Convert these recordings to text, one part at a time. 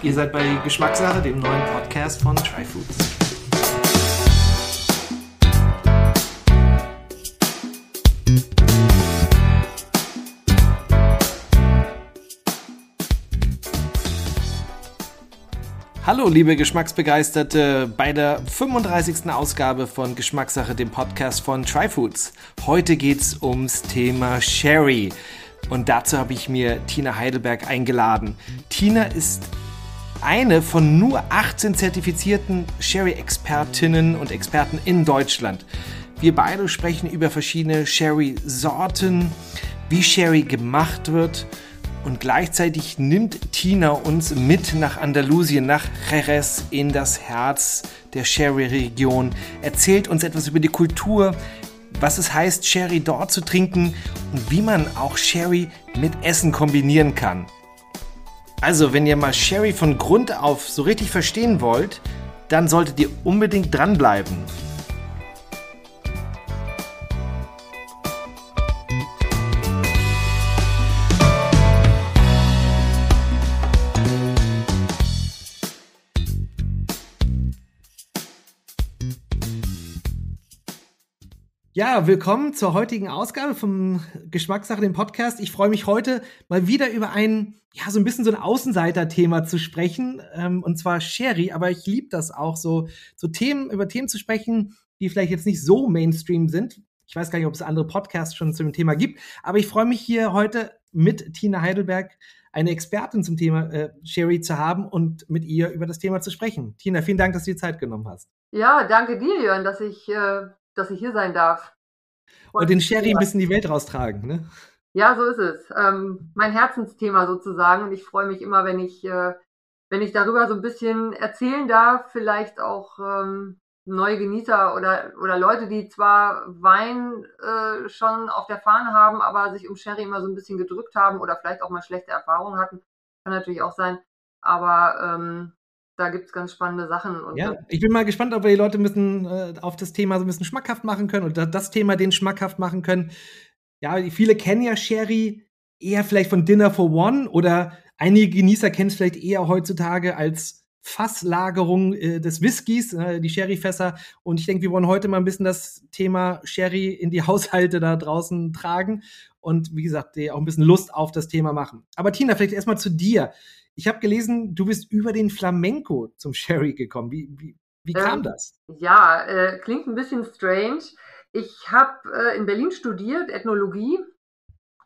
Ihr seid bei Geschmackssache, dem neuen Podcast von Tryfoods. Hallo, liebe Geschmacksbegeisterte, bei der 35. Ausgabe von Geschmackssache, dem Podcast von Tryfoods. Heute geht's ums Thema Sherry. Und dazu habe ich mir Tina Heidelberg eingeladen. Tina ist eine von nur 18 zertifizierten Sherry-Expertinnen und Experten in Deutschland. Wir beide sprechen über verschiedene Sherry-Sorten, wie Sherry gemacht wird und gleichzeitig nimmt Tina uns mit nach Andalusien, nach Jerez, in das Herz der Sherry-Region, erzählt uns etwas über die Kultur, was es heißt, Sherry dort zu trinken und wie man auch Sherry mit Essen kombinieren kann. Also, wenn ihr mal Sherry von Grund auf so richtig verstehen wollt, dann solltet ihr unbedingt dranbleiben. Ja, willkommen zur heutigen Ausgabe vom Geschmackssache, dem Podcast. Ich freue mich heute mal wieder über ein, ja, so ein bisschen so ein Außenseiter-Thema zu sprechen, ähm, und zwar Sherry. Aber ich liebe das auch, so, so Themen, über Themen zu sprechen, die vielleicht jetzt nicht so Mainstream sind. Ich weiß gar nicht, ob es andere Podcasts schon zu dem Thema gibt, aber ich freue mich hier heute mit Tina Heidelberg eine Expertin zum Thema äh, Sherry zu haben und mit ihr über das Thema zu sprechen. Tina, vielen Dank, dass du dir Zeit genommen hast. Ja, danke dir, Jörn, dass ich äh, dass ich hier sein darf. Und, und den Sherry ein bisschen die Welt raustragen, ne? Ja, so ist es. Ähm, mein Herzensthema sozusagen. Und ich freue mich immer, wenn ich, äh, wenn ich darüber so ein bisschen erzählen darf, vielleicht auch ähm, neue Genießer oder, oder Leute, die zwar Wein äh, schon auf der Fahne haben, aber sich um Sherry immer so ein bisschen gedrückt haben oder vielleicht auch mal schlechte Erfahrungen hatten. Kann natürlich auch sein. Aber ähm, da gibt es ganz spannende Sachen. ja, ich bin mal gespannt, ob wir die Leute müssen äh, auf das Thema so ein bisschen schmackhaft machen können oder das Thema den schmackhaft machen können. Ja, viele kennen ja Sherry eher vielleicht von Dinner for One oder einige Genießer kennen es vielleicht eher heutzutage als Fasslagerung äh, des Whiskys, äh, die Sherryfässer. Und ich denke, wir wollen heute mal ein bisschen das Thema Sherry in die Haushalte da draußen tragen und wie gesagt, auch ein bisschen Lust auf das Thema machen. Aber Tina, vielleicht erstmal zu dir. Ich habe gelesen, du bist über den Flamenco zum Sherry gekommen. Wie, wie, wie kam ähm, das? Ja, äh, klingt ein bisschen strange. Ich habe äh, in Berlin studiert, Ethnologie,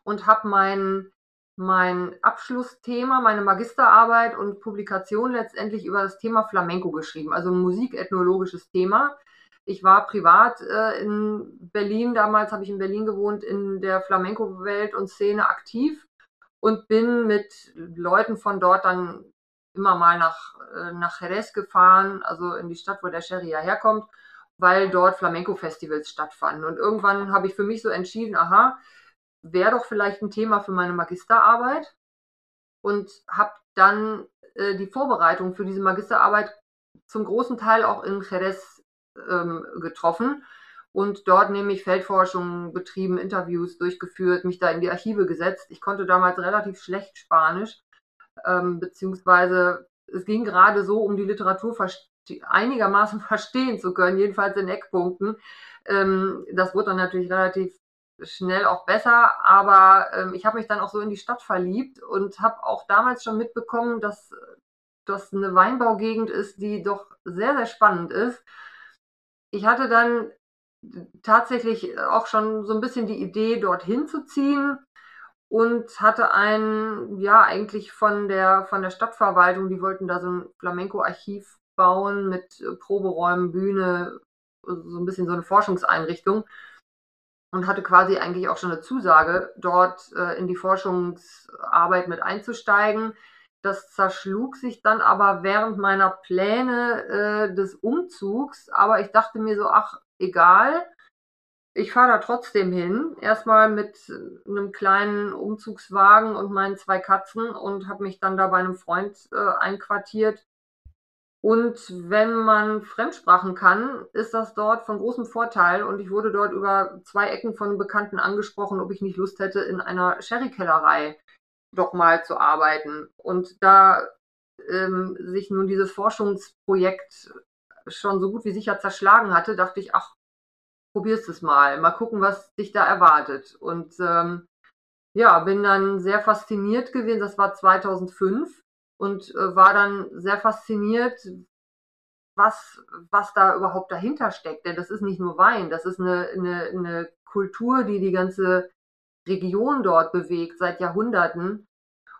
und habe mein, mein Abschlussthema, meine Magisterarbeit und Publikation letztendlich über das Thema Flamenco geschrieben, also ein musikethnologisches Thema. Ich war privat äh, in Berlin, damals habe ich in Berlin gewohnt, in der Flamenco-Welt und Szene aktiv und bin mit Leuten von dort dann immer mal nach, äh, nach Jerez gefahren, also in die Stadt, wo der Sherry ja herkommt, weil dort Flamenco-Festivals stattfanden. Und irgendwann habe ich für mich so entschieden, aha, wäre doch vielleicht ein Thema für meine Magisterarbeit und habe dann äh, die Vorbereitung für diese Magisterarbeit zum großen Teil auch in Jerez ähm, getroffen und dort nämlich Feldforschung betrieben, Interviews durchgeführt, mich da in die Archive gesetzt. Ich konnte damals relativ schlecht Spanisch, ähm, beziehungsweise es ging gerade so, um die Literatur einigermaßen verstehen zu können, jedenfalls in Eckpunkten. Ähm, das wurde dann natürlich relativ schnell auch besser, aber ähm, ich habe mich dann auch so in die Stadt verliebt und habe auch damals schon mitbekommen, dass das eine Weinbaugegend ist, die doch sehr, sehr spannend ist. Ich hatte dann tatsächlich auch schon so ein bisschen die Idee, dorthin zu ziehen und hatte ein, ja, eigentlich von der, von der Stadtverwaltung, die wollten da so ein Flamenco-Archiv bauen mit Proberäumen, Bühne, so ein bisschen so eine Forschungseinrichtung und hatte quasi eigentlich auch schon eine Zusage, dort äh, in die Forschungsarbeit mit einzusteigen. Das zerschlug sich dann aber während meiner Pläne äh, des Umzugs. Aber ich dachte mir so, ach, egal. Ich fahre da trotzdem hin, erstmal mit einem kleinen Umzugswagen und meinen zwei Katzen und habe mich dann da bei einem Freund äh, einquartiert. Und wenn man Fremdsprachen kann, ist das dort von großem Vorteil. Und ich wurde dort über zwei Ecken von Bekannten angesprochen, ob ich nicht Lust hätte, in einer Sherrykellerei doch mal zu arbeiten. Und da ähm, sich nun dieses Forschungsprojekt schon so gut wie sicher zerschlagen hatte, dachte ich, ach, probierst es mal, mal gucken, was dich da erwartet. Und ähm, ja, bin dann sehr fasziniert gewesen. Das war 2005 und äh, war dann sehr fasziniert, was, was da überhaupt dahinter steckt. Denn das ist nicht nur Wein, das ist eine, eine, eine Kultur, die die ganze Region dort bewegt seit Jahrhunderten.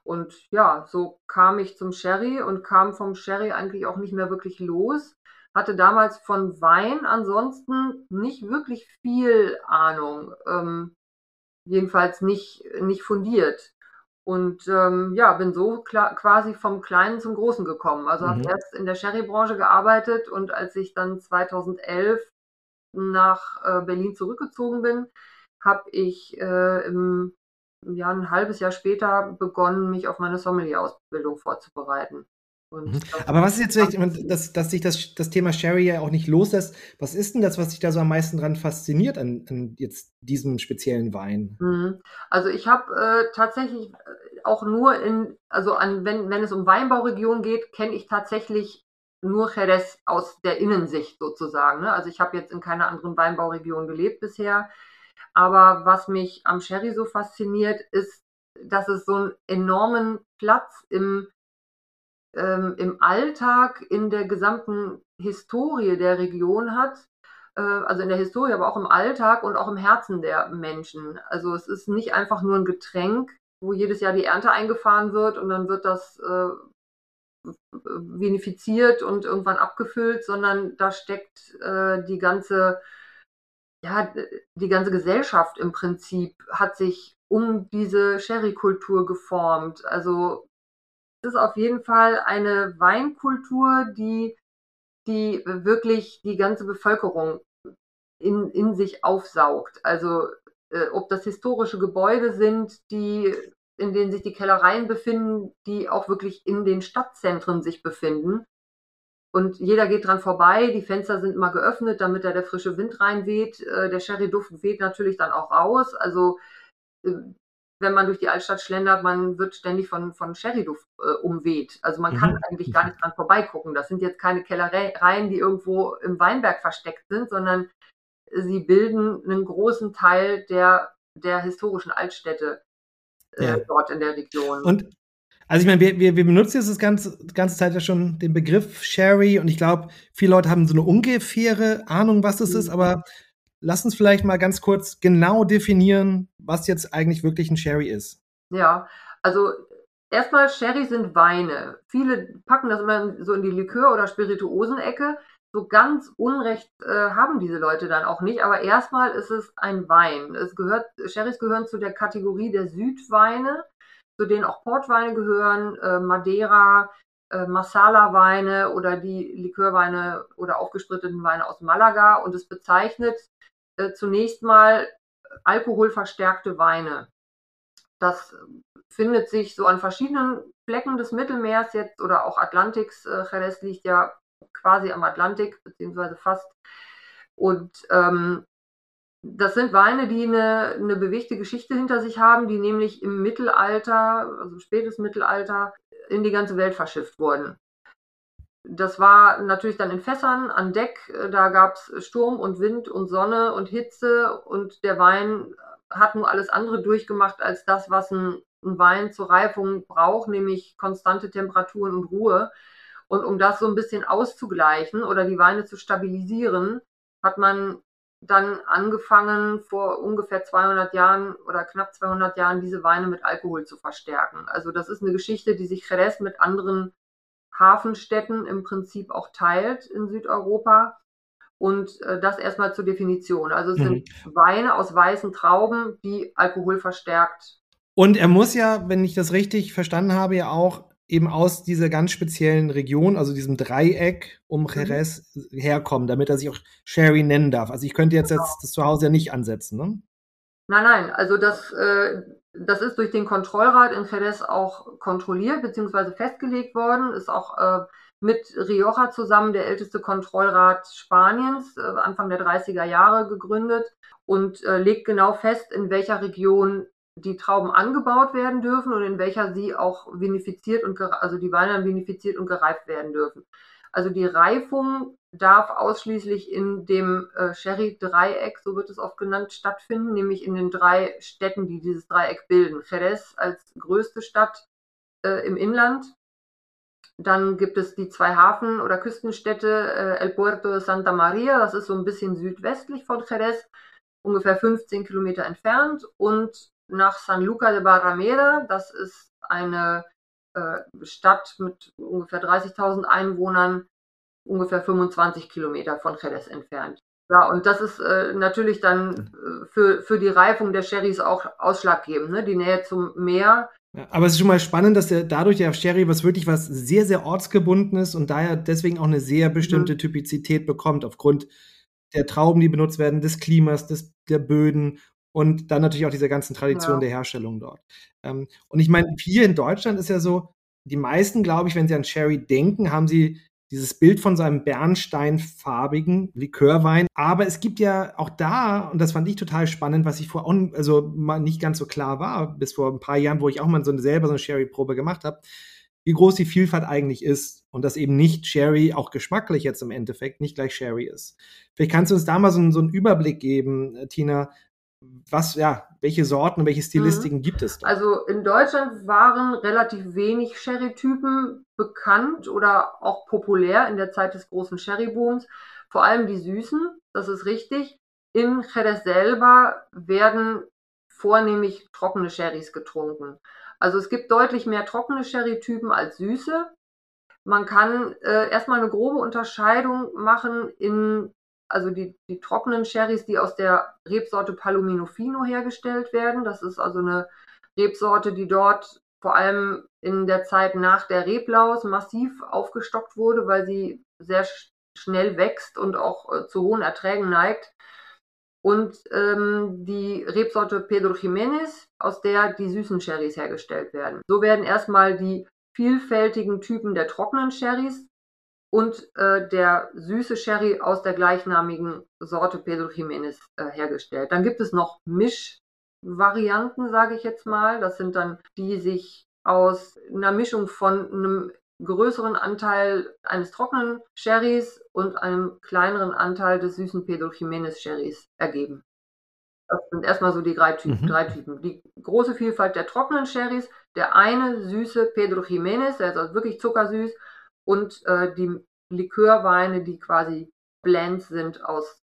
Und ja, so kam ich zum Sherry und kam vom Sherry eigentlich auch nicht mehr wirklich los. Hatte damals von Wein ansonsten nicht wirklich viel Ahnung. Ähm, jedenfalls nicht, nicht fundiert. Und ähm, ja, bin so quasi vom Kleinen zum Großen gekommen. Also mhm. habe erst in der Sherry-Branche gearbeitet und als ich dann 2011 nach äh, Berlin zurückgezogen bin, habe ich äh, im, ja, ein halbes Jahr später begonnen, mich auf meine Sommelier-Ausbildung vorzubereiten. Mhm. Aber was ist jetzt vielleicht, dass, dass sich das, das Thema Sherry ja auch nicht loslässt, was ist denn das, was dich da so am meisten dran fasziniert an, an jetzt diesem speziellen Wein? Mhm. Also ich habe äh, tatsächlich äh, auch nur in, also an, wenn, wenn es um Weinbauregionen geht, kenne ich tatsächlich nur Jerez aus der Innensicht sozusagen. Ne? Also ich habe jetzt in keiner anderen Weinbauregion gelebt bisher. Aber was mich am Sherry so fasziniert, ist, dass es so einen enormen Platz im ähm, im Alltag, in der gesamten Historie der Region hat. Äh, also in der Historie, aber auch im Alltag und auch im Herzen der Menschen. Also es ist nicht einfach nur ein Getränk, wo jedes Jahr die Ernte eingefahren wird und dann wird das äh, vinifiziert und irgendwann abgefüllt, sondern da steckt äh, die ganze, ja, die ganze Gesellschaft im Prinzip hat sich um diese Sherry-Kultur geformt. Also ist auf jeden Fall eine Weinkultur, die, die wirklich die ganze Bevölkerung in, in sich aufsaugt. Also äh, ob das historische Gebäude sind, die, in denen sich die Kellereien befinden, die auch wirklich in den Stadtzentren sich befinden. Und jeder geht dran vorbei, die Fenster sind immer geöffnet, damit da der frische Wind reinweht. Äh, der Sherry-Duft weht natürlich dann auch raus. Also äh, wenn man durch die Altstadt schlendert, man wird ständig von, von Sherryduft äh, umweht. Also man kann mhm. eigentlich gar nicht dran vorbeigucken. Das sind jetzt keine Kellereien, die irgendwo im Weinberg versteckt sind, sondern sie bilden einen großen Teil der, der historischen Altstädte äh, ja. dort in der Region. Und also ich meine, wir, wir, wir benutzen jetzt das ganze, ganze Zeit ja schon den Begriff Sherry und ich glaube, viele Leute haben so eine ungefähre Ahnung, was das mhm. ist, aber lass uns vielleicht mal ganz kurz genau definieren, was jetzt eigentlich wirklich ein Sherry ist. Ja, also erstmal Sherry sind Weine. Viele packen das immer so in die Likör- oder Spirituosenecke. So ganz Unrecht äh, haben diese Leute dann auch nicht, aber erstmal ist es ein Wein. Es gehört, Sherrys gehören zu der Kategorie der Südweine, zu denen auch Portweine gehören, äh, Madeira, äh, Masala-Weine oder die Likörweine oder aufgespritteten Weine aus Malaga und es bezeichnet zunächst mal alkoholverstärkte Weine. Das findet sich so an verschiedenen Flecken des Mittelmeers jetzt oder auch Atlantiks. Äh, Jerez liegt ja quasi am Atlantik, beziehungsweise fast. Und ähm, das sind Weine, die eine, eine bewegte Geschichte hinter sich haben, die nämlich im Mittelalter, also spätes Mittelalter, in die ganze Welt verschifft wurden. Das war natürlich dann in Fässern an Deck. Da gab es Sturm und Wind und Sonne und Hitze und der Wein hat nur alles andere durchgemacht als das, was ein, ein Wein zur Reifung braucht, nämlich konstante Temperaturen und Ruhe. Und um das so ein bisschen auszugleichen oder die Weine zu stabilisieren, hat man dann angefangen, vor ungefähr 200 Jahren oder knapp 200 Jahren diese Weine mit Alkohol zu verstärken. Also das ist eine Geschichte, die sich Jerez mit anderen Hafenstädten im Prinzip auch teilt in Südeuropa. Und äh, das erstmal zur Definition. Also es mhm. sind Weine aus weißen Trauben, die Alkohol verstärkt. Und er muss ja, wenn ich das richtig verstanden habe, ja auch eben aus dieser ganz speziellen Region, also diesem Dreieck um mhm. Jerez mhm. herkommen, damit er sich auch Sherry nennen darf. Also ich könnte jetzt, genau. jetzt das zu Hause ja nicht ansetzen, ne? Nein, nein, also das, äh, das ist durch den Kontrollrat in Jerez auch kontrolliert bzw. festgelegt worden, ist auch äh, mit Rioja zusammen der älteste Kontrollrat Spaniens, äh, Anfang der 30er Jahre gegründet und äh, legt genau fest, in welcher Region die Trauben angebaut werden dürfen und in welcher sie auch vinifiziert und also die Weine vinifiziert und gereift werden dürfen. Also die Reifung darf ausschließlich in dem äh, Sherry-Dreieck, so wird es oft genannt, stattfinden, nämlich in den drei Städten, die dieses Dreieck bilden. Jerez als größte Stadt äh, im Inland. Dann gibt es die zwei Hafen- oder Küstenstädte, äh, El Puerto de Santa Maria, das ist so ein bisschen südwestlich von Jerez, ungefähr 15 Kilometer entfernt. Und nach San Luca de Barrameda, das ist eine äh, Stadt mit ungefähr 30.000 Einwohnern, ungefähr 25 Kilometer von Jerez entfernt. Ja, und das ist äh, natürlich dann äh, für, für die Reifung der Sherrys auch ausschlaggebend, ne? die Nähe zum Meer. Ja, aber es ist schon mal spannend, dass der dadurch der Sherry was wirklich was sehr, sehr ortsgebundenes und daher deswegen auch eine sehr bestimmte mhm. Typizität bekommt, aufgrund der Trauben, die benutzt werden, des Klimas, des, der Böden und dann natürlich auch dieser ganzen Tradition ja. der Herstellung dort. Ähm, und ich meine, hier in Deutschland ist ja so, die meisten, glaube ich, wenn sie an Sherry denken, haben sie dieses Bild von seinem bernsteinfarbigen Likörwein. Aber es gibt ja auch da, und das fand ich total spannend, was ich auch also mal nicht ganz so klar war, bis vor ein paar Jahren, wo ich auch mal so eine, selber so eine Sherry-Probe gemacht habe, wie groß die Vielfalt eigentlich ist und dass eben nicht Sherry, auch geschmacklich jetzt im Endeffekt, nicht gleich Sherry ist. Vielleicht kannst du uns da mal so, so einen Überblick geben, Tina, was, ja, welche Sorten und welche mhm. Stilistiken mhm. gibt es da? Also in Deutschland waren relativ wenig Sherry-Typen bekannt oder auch populär in der Zeit des großen Sherry-Booms. Vor allem die Süßen, das ist richtig. In Jerez selber werden vornehmlich trockene Sherrys getrunken. Also es gibt deutlich mehr trockene Sherry-Typen als süße. Man kann äh, erstmal eine grobe Unterscheidung machen in also die, die trockenen Sherrys, die aus der Rebsorte Palomino Fino hergestellt werden. Das ist also eine Rebsorte, die dort vor allem in der Zeit nach der Reblaus massiv aufgestockt wurde, weil sie sehr schnell wächst und auch äh, zu hohen Erträgen neigt. Und ähm, die Rebsorte Pedro Jiménez, aus der die süßen Sherrys hergestellt werden. So werden erstmal die vielfältigen Typen der trockenen Sherrys und äh, der süße Sherry aus der gleichnamigen Sorte Pedro Jiménez äh, hergestellt. Dann gibt es noch Mischvarianten, sage ich jetzt mal. Das sind dann die sich aus einer Mischung von einem größeren Anteil eines trockenen Sherrys und einem kleineren Anteil des süßen Pedro Jiménez Sherrys ergeben. Das sind erstmal so die drei Typen, mhm. drei Typen. Die große Vielfalt der trockenen Sherrys, der eine süße Pedro Jiménez, der ist also wirklich zuckersüß, und äh, die Likörweine, die quasi Blends sind aus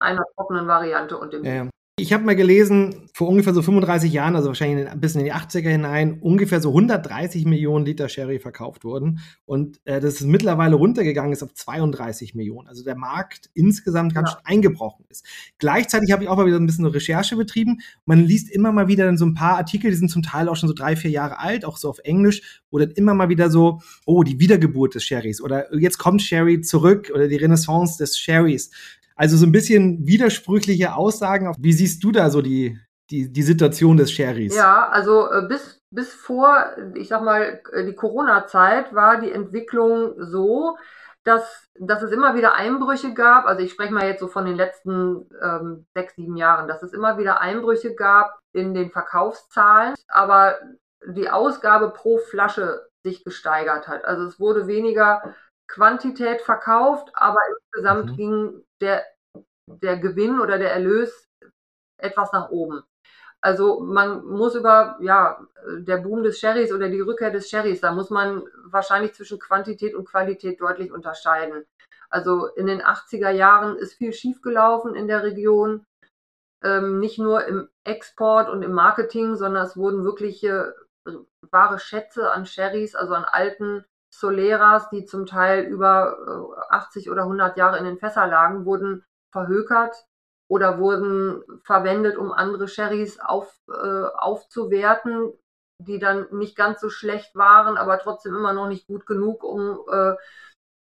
einer trockenen Variante und dem ja, ich habe mal gelesen, vor ungefähr so 35 Jahren, also wahrscheinlich ein bisschen in die 80er hinein, ungefähr so 130 Millionen Liter Sherry verkauft wurden. Und äh, das ist mittlerweile runtergegangen ist auf 32 Millionen. Also der Markt insgesamt ganz ja. eingebrochen ist. Gleichzeitig habe ich auch mal wieder ein bisschen Recherche betrieben. Man liest immer mal wieder dann so ein paar Artikel, die sind zum Teil auch schon so drei, vier Jahre alt, auch so auf Englisch, wo dann immer mal wieder so, oh, die Wiedergeburt des Sherrys oder jetzt kommt Sherry zurück oder die Renaissance des Sherrys. Also so ein bisschen widersprüchliche Aussagen. Wie siehst du da so die, die, die Situation des Sherrys? Ja, also äh, bis, bis vor, ich sag mal, äh, die Corona-Zeit war die Entwicklung so, dass, dass es immer wieder Einbrüche gab. Also ich spreche mal jetzt so von den letzten ähm, sechs, sieben Jahren, dass es immer wieder Einbrüche gab in den Verkaufszahlen, aber die Ausgabe pro Flasche sich gesteigert hat. Also es wurde weniger Quantität verkauft, aber insgesamt mhm. ging der, der Gewinn oder der Erlös etwas nach oben. Also man muss über, ja, der Boom des Sherrys oder die Rückkehr des Sherrys, da muss man wahrscheinlich zwischen Quantität und Qualität deutlich unterscheiden. Also in den 80er Jahren ist viel schiefgelaufen in der Region, ähm, nicht nur im Export und im Marketing, sondern es wurden wirkliche wahre Schätze an Sherrys, also an alten Soleras, die zum Teil über 80 äh, oder 100 Jahre in den Fässern lagen, wurden verhökert oder wurden verwendet, um andere Sherrys auf, äh, aufzuwerten, die dann nicht ganz so schlecht waren, aber trotzdem immer noch nicht gut genug, um, äh,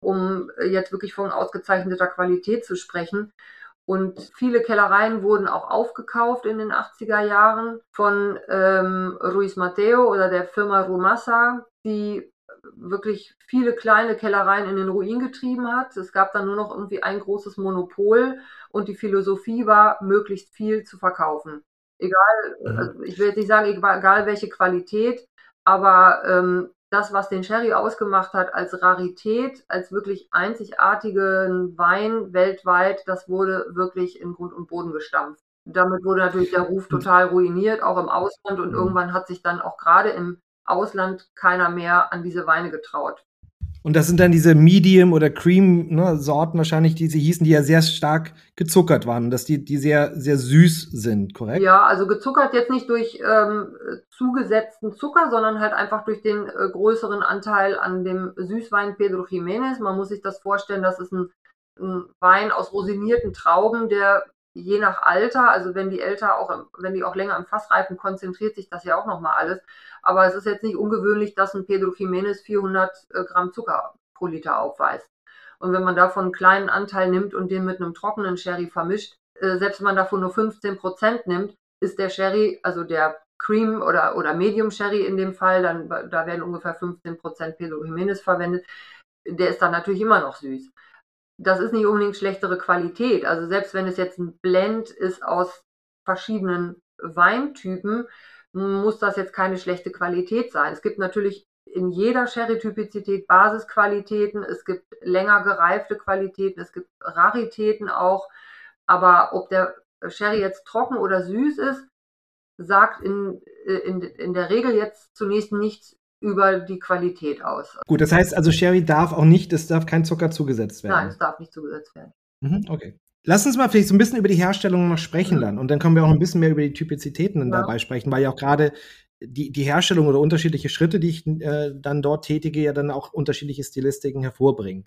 um jetzt wirklich von ausgezeichneter Qualität zu sprechen. Und viele Kellereien wurden auch aufgekauft in den 80er Jahren von ähm, Ruiz Mateo oder der Firma Rumasa, die wirklich viele kleine Kellereien in den Ruin getrieben hat. Es gab dann nur noch irgendwie ein großes Monopol und die Philosophie war, möglichst viel zu verkaufen Egal, mhm. also ich will jetzt nicht sagen, egal welche Qualität, aber ähm, das, was den Sherry ausgemacht hat als Rarität, als wirklich einzigartigen Wein weltweit, das wurde wirklich in Grund und Boden gestampft. Damit wurde natürlich der Ruf total ruiniert, auch im Ausland. Und mhm. irgendwann hat sich dann auch gerade im Ausland keiner mehr an diese Weine getraut. Und das sind dann diese Medium- oder Cream-Sorten ne, wahrscheinlich, die sie hießen, die ja sehr stark gezuckert waren, dass die, die sehr, sehr süß sind, korrekt? Ja, also gezuckert jetzt nicht durch ähm, zugesetzten Zucker, sondern halt einfach durch den äh, größeren Anteil an dem Süßwein Pedro Jiménez. Man muss sich das vorstellen, das ist ein, ein Wein aus rosinierten Trauben, der je nach Alter, also wenn die älter auch, wenn die auch länger im Fass reifen, konzentriert sich das ja auch nochmal alles. Aber es ist jetzt nicht ungewöhnlich, dass ein Pedro Jiménez 400 äh, Gramm Zucker pro Liter aufweist. Und wenn man davon einen kleinen Anteil nimmt und den mit einem trockenen Sherry vermischt, äh, selbst wenn man davon nur 15 Prozent nimmt, ist der Sherry, also der Cream oder, oder Medium Sherry in dem Fall, dann, da werden ungefähr 15 Prozent Pedro Jiménez verwendet, der ist dann natürlich immer noch süß das ist nicht unbedingt schlechtere Qualität. Also selbst wenn es jetzt ein Blend ist aus verschiedenen Weintypen, muss das jetzt keine schlechte Qualität sein. Es gibt natürlich in jeder Sherry-Typizität Basisqualitäten, es gibt länger gereifte Qualitäten, es gibt Raritäten auch. Aber ob der Sherry jetzt trocken oder süß ist, sagt in, in, in der Regel jetzt zunächst nichts über die Qualität aus. Gut, das heißt also, Sherry darf auch nicht, es darf kein Zucker zugesetzt werden. Nein, es darf nicht zugesetzt werden. Mhm, okay. Lass uns mal vielleicht so ein bisschen über die Herstellung noch sprechen mhm. dann. Und dann können wir auch ein bisschen mehr über die Typizitäten dann ja. dabei sprechen, weil ja auch gerade die, die Herstellung oder unterschiedliche Schritte, die ich äh, dann dort tätige, ja dann auch unterschiedliche Stilistiken hervorbringen.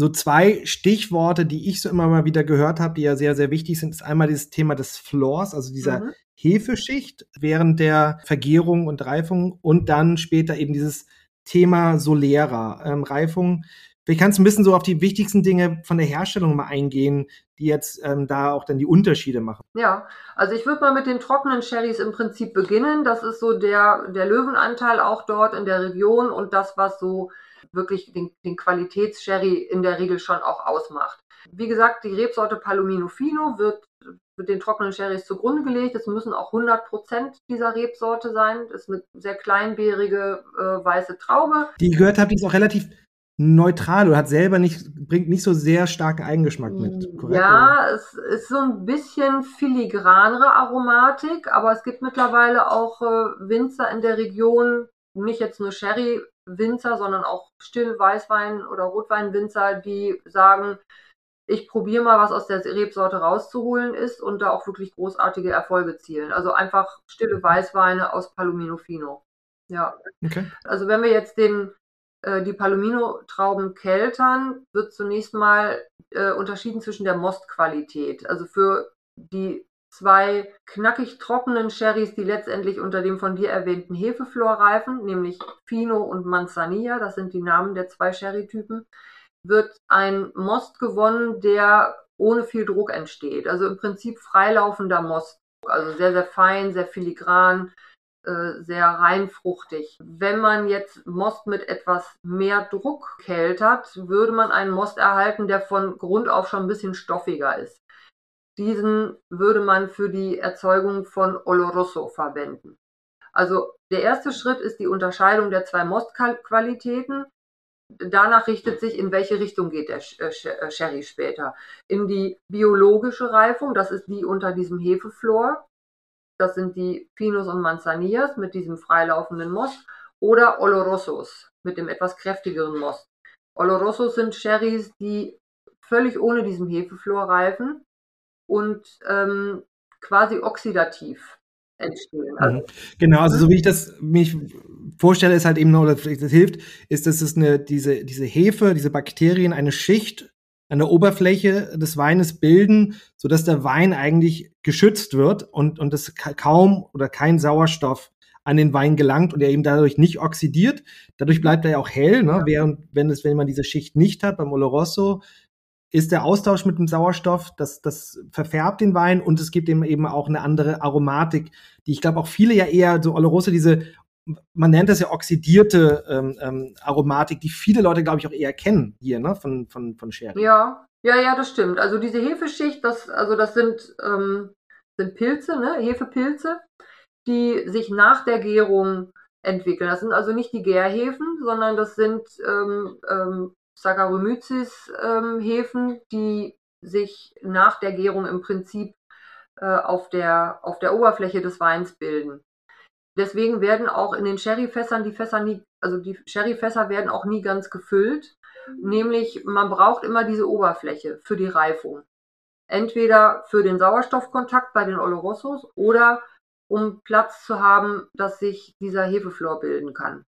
So zwei Stichworte, die ich so immer mal wieder gehört habe, die ja sehr, sehr wichtig sind, ist einmal dieses Thema des Floors, also dieser mhm. Hefeschicht während der Vergärung und Reifung und dann später eben dieses Thema Solera, ähm, Reifung. Vielleicht kannst du ein bisschen so auf die wichtigsten Dinge von der Herstellung mal eingehen, die jetzt ähm, da auch dann die Unterschiede machen. Ja, also ich würde mal mit den trockenen Sherrys im Prinzip beginnen. Das ist so der, der Löwenanteil auch dort in der Region und das, was so wirklich den, den Qualitätssherry in der Regel schon auch ausmacht. Wie gesagt, die Rebsorte Palomino Fino wird mit den trockenen Sherrys zugrunde gelegt. Es müssen auch 100% dieser Rebsorte sein. Das ist eine sehr kleinbeerige äh, weiße Traube. Die ich gehört habe, die ist auch relativ neutral oder hat selber nicht, bringt nicht so sehr starken Eigengeschmack mit. Korrekt, ja, oder? es ist so ein bisschen filigranere Aromatik, aber es gibt mittlerweile auch äh, Winzer in der Region, nicht jetzt nur Sherry-Winzer, sondern auch Still-Weißwein- oder Rotwein-Winzer, die sagen, ich probiere mal, was aus der Rebsorte rauszuholen ist und da auch wirklich großartige Erfolge zielen. Also einfach stille Weißweine aus Palomino Fino. Ja. Okay. Also wenn wir jetzt den, die Palomino-Trauben keltern, wird zunächst mal äh, unterschieden zwischen der Mostqualität. Also für die zwei knackig trockenen Sherrys, die letztendlich unter dem von dir erwähnten Hefeflor reifen, nämlich Fino und Manzanilla, das sind die Namen der zwei Sherry-Typen, wird ein Most gewonnen, der ohne viel Druck entsteht. Also im Prinzip freilaufender Most. Also sehr, sehr fein, sehr filigran, äh, sehr reinfruchtig. Wenn man jetzt Most mit etwas mehr Druck keltert, würde man einen Most erhalten, der von Grund auf schon ein bisschen stoffiger ist. Diesen würde man für die Erzeugung von Oloroso verwenden. Also der erste Schritt ist die Unterscheidung der zwei Mostqualitäten danach richtet sich, in welche Richtung geht der äh, äh, Sherry später. In die biologische Reifung, das ist die unter diesem Hefeflor. Das sind die Pinus und Manzanillas mit diesem freilaufenden Most oder Olorosos mit dem etwas kräftigeren Most. Olorosos sind Sherrys, die völlig ohne diesem Hefeflor reifen und ähm, quasi oxidativ entstehen. Also, genau, also so wie ich das mich vorstelle, ist halt eben oder vielleicht das hilft, ist, dass es eine, diese, diese Hefe, diese Bakterien eine Schicht an der Oberfläche des Weines bilden, sodass der Wein eigentlich geschützt wird und, und es kaum oder kein Sauerstoff an den Wein gelangt und er eben dadurch nicht oxidiert. Dadurch bleibt er ja auch hell, ne? Während wenn es, wenn man diese Schicht nicht hat, beim Oloroso, ist der Austausch mit dem Sauerstoff, das, das verfärbt den Wein und es gibt ihm eben auch eine andere Aromatik, die ich glaube auch viele ja eher so Oloroso diese man nennt das ja oxidierte ähm, ähm, Aromatik, die viele Leute, glaube ich, auch eher kennen hier, ne, von, von, von Sherry. Ja, ja, ja, das stimmt. Also diese Hefeschicht, das, also das sind ähm, sind Pilze, ne, Hefepilze, die sich nach der Gärung entwickeln. Das sind also nicht die Gärhefen, sondern das sind ähm, ähm, Saccharomyces-Hefen, ähm, die sich nach der Gärung im Prinzip äh, auf, der, auf der Oberfläche des Weins bilden. Deswegen werden auch in den Sherryfässern die Fässer nie, also die Sherryfässer werden auch nie ganz gefüllt. Nämlich, man braucht immer diese Oberfläche für die Reifung. Entweder für den Sauerstoffkontakt bei den Olorossos oder um Platz zu haben, dass sich dieser Hefeflor bilden kann.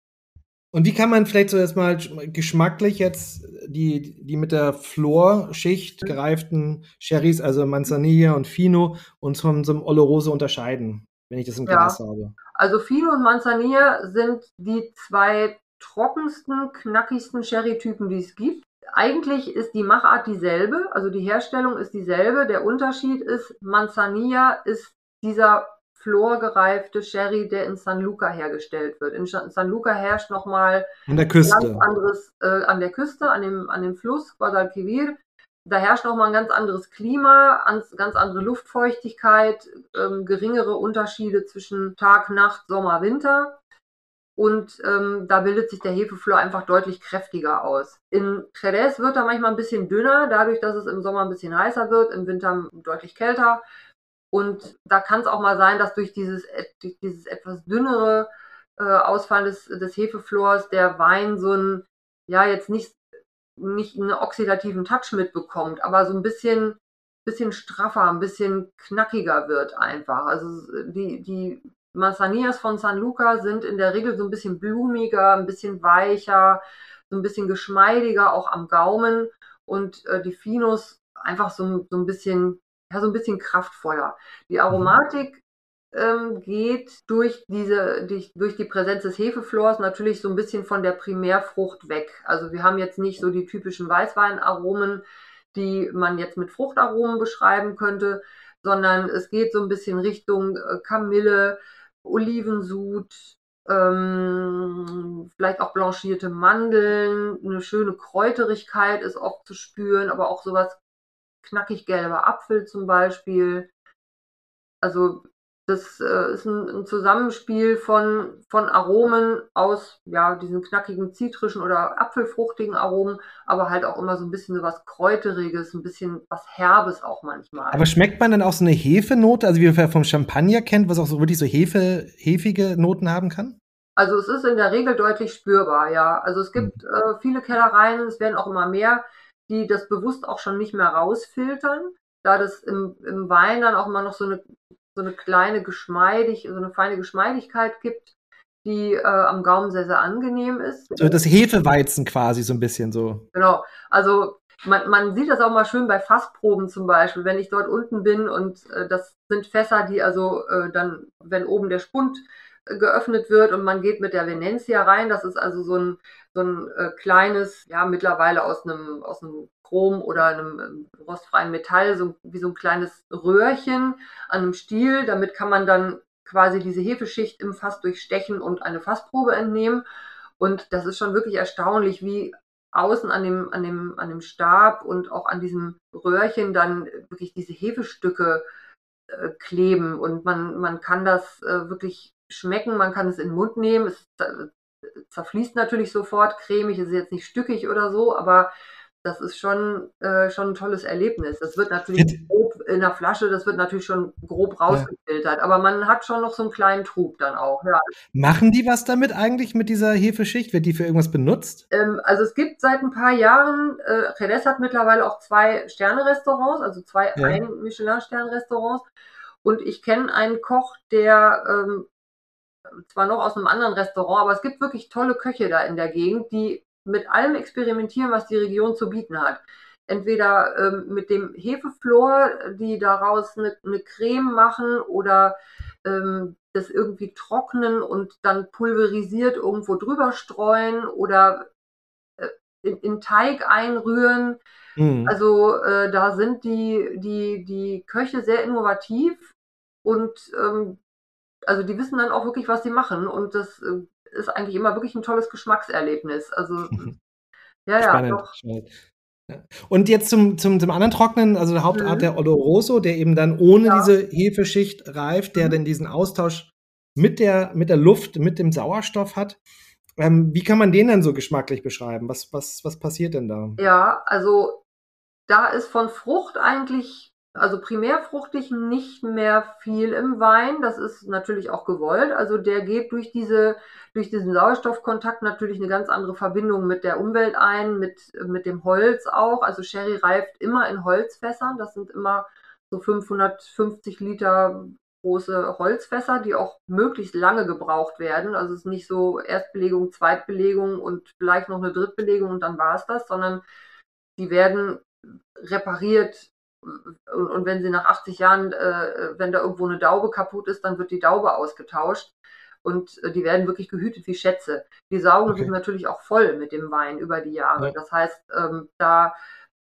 Und wie kann man vielleicht so erstmal geschmacklich jetzt die, die mit der Florschicht gereiften Sherrys, also Manzanilla und Fino, und von so einem Oloroso unterscheiden, wenn ich das im Glas ja. habe? Also Fino und Manzanilla sind die zwei trockensten, knackigsten Sherry-Typen, die es gibt. Eigentlich ist die Machart dieselbe, also die Herstellung ist dieselbe. Der Unterschied ist, Manzanilla ist dieser florgereifte Sherry, der in San Luca hergestellt wird. In San Luca herrscht nochmal an der Küste. ganz anderes, äh, an der Küste, an dem, an dem Fluss Guadalquivir. Da herrscht nochmal ein ganz anderes Klima, ganz andere Luftfeuchtigkeit, ähm, geringere Unterschiede zwischen Tag, Nacht, Sommer, Winter. Und ähm, da bildet sich der Hefeflor einfach deutlich kräftiger aus. In Jerez wird er manchmal ein bisschen dünner, dadurch, dass es im Sommer ein bisschen heißer wird, im Winter deutlich kälter. Und da kann es auch mal sein, dass durch dieses, durch dieses etwas dünnere äh, Ausfallen des, des Hefeflors der Wein so ein, ja, jetzt nicht, nicht einen oxidativen Touch mitbekommt, aber so ein bisschen, bisschen straffer, ein bisschen knackiger wird einfach. Also die, die Manzanillas von San Luca sind in der Regel so ein bisschen blumiger, ein bisschen weicher, so ein bisschen geschmeidiger, auch am Gaumen. Und äh, die Finos einfach so, so ein bisschen ja, so ein bisschen kraftvoller. Die mhm. Aromatik ähm, geht durch diese, durch, durch die Präsenz des Hefeflors natürlich so ein bisschen von der Primärfrucht weg. Also wir haben jetzt nicht so die typischen Weißweinaromen, die man jetzt mit Fruchtaromen beschreiben könnte, sondern es geht so ein bisschen Richtung äh, Kamille, Olivensud, ähm, vielleicht auch blanchierte Mandeln, eine schöne Kräuterigkeit ist oft zu spüren, aber auch sowas knackig gelber Apfel zum Beispiel. Also das äh, ist ein, ein, Zusammenspiel von, von Aromen aus ja, diesen knackigen zitrischen oder apfelfruchtigen Aromen, aber halt auch immer so ein bisschen so was Kräuteriges, ein bisschen was Herbes auch manchmal. Aber schmeckt man dann auch so eine Hefenote, also wie man vom Champagner kennt, was auch so wirklich so Hefe, hefige Noten haben kann? Also es ist in der Regel deutlich spürbar, ja. Also es gibt hm. äh, viele Kellereien, es werden auch immer mehr, die das bewusst auch schon nicht mehr rausfiltern, da das im, im Wein dann auch immer noch so eine, so eine kleine Geschmeidig, so eine feine Geschmeidigkeit gibt, die äh, am Gaumen sehr, sehr angenehm ist. So das Hefeweizen quasi so ein bisschen so. Genau. Also man, man sieht das auch mal schön bei Fassproben zum Beispiel, wenn ich dort unten bin und äh, das sind Fässer, die also äh, dann, wenn oben der Spund geöffnet wird und man geht mit der Venencia rein. Das ist also so ein, so ein äh, kleines, ja, mittlerweile aus einem, aus einem Chrom oder einem ähm, rostfreien Metall, so wie so ein kleines Röhrchen an einem Stiel. Damit kann man dann quasi diese Hefeschicht im Fass durchstechen und eine Fassprobe entnehmen. Und das ist schon wirklich erstaunlich, wie außen an dem, an dem, an dem Stab und auch an diesem Röhrchen dann wirklich diese Hefestücke äh, kleben. Und man, man kann das äh, wirklich schmecken, man kann es in den Mund nehmen. Es zerfließt natürlich sofort, cremig, ist jetzt nicht stückig oder so, aber das ist schon, äh, schon ein tolles Erlebnis. Das wird natürlich grob in der Flasche, das wird natürlich schon grob rausgefiltert, ja. aber man hat schon noch so einen kleinen Trug dann auch. Ja. Machen die was damit eigentlich mit dieser Hefeschicht? Wird die für irgendwas benutzt? Ähm, also es gibt seit ein paar Jahren, äh, Jerez hat mittlerweile auch zwei Sterne-Restaurants, also zwei ja. Ein-Michelin-Sterne-Restaurants. Und ich kenne einen Koch, der ähm, zwar noch aus einem anderen Restaurant, aber es gibt wirklich tolle Köche da in der Gegend, die mit allem experimentieren, was die Region zu bieten hat. Entweder ähm, mit dem Hefeflor, die daraus eine, eine Creme machen oder ähm, das irgendwie trocknen und dann pulverisiert irgendwo drüber streuen oder äh, in, in, Teig einrühren. Mhm. Also äh, da sind die, die, die Köche sehr innovativ und ähm, also die wissen dann auch wirklich, was sie machen und das äh, ist eigentlich immer wirklich ein tolles Geschmackserlebnis. Also ja, ja, Spannend. Doch. Und jetzt zum, zum, zum anderen Trocknen, also der Hauptart mhm. der Oloroso, der eben dann ohne ja. diese Hefeschicht reift, der mhm. dann diesen Austausch mit der, mit der Luft, mit dem Sauerstoff hat. Ähm, wie kann man den denn so geschmacklich beschreiben? Was, was, was passiert denn da? Ja, also da ist von Frucht eigentlich also primärfruchtig nicht mehr viel im Wein. Das ist natürlich auch gewollt. Also der geht durch diese, durch diesen Sauerstoffkontakt natürlich eine ganz andere Verbindung mit der Umwelt ein, mit, mit dem Holz auch. Also Sherry reift immer in Holzfässern. Das sind immer so 550 Liter große Holzfässer, die auch möglichst lange gebraucht werden. Also es ist nicht so Erstbelegung, Zweitbelegung und vielleicht noch eine Drittbelegung und dann war es das, sondern die werden repariert, und, wenn sie nach 80 Jahren, äh, wenn da irgendwo eine Daube kaputt ist, dann wird die Daube ausgetauscht. Und äh, die werden wirklich gehütet wie Schätze. Die saugen okay. sich natürlich auch voll mit dem Wein über die Jahre. Ja. Das heißt, ähm, da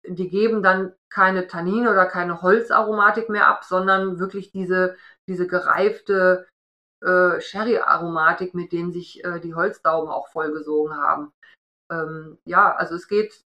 die geben dann keine Tannine oder keine Holzaromatik mehr ab, sondern wirklich diese, diese gereifte äh, Sherry-Aromatik, mit denen sich äh, die Holzdauben auch vollgesogen haben. Ähm, ja, also es geht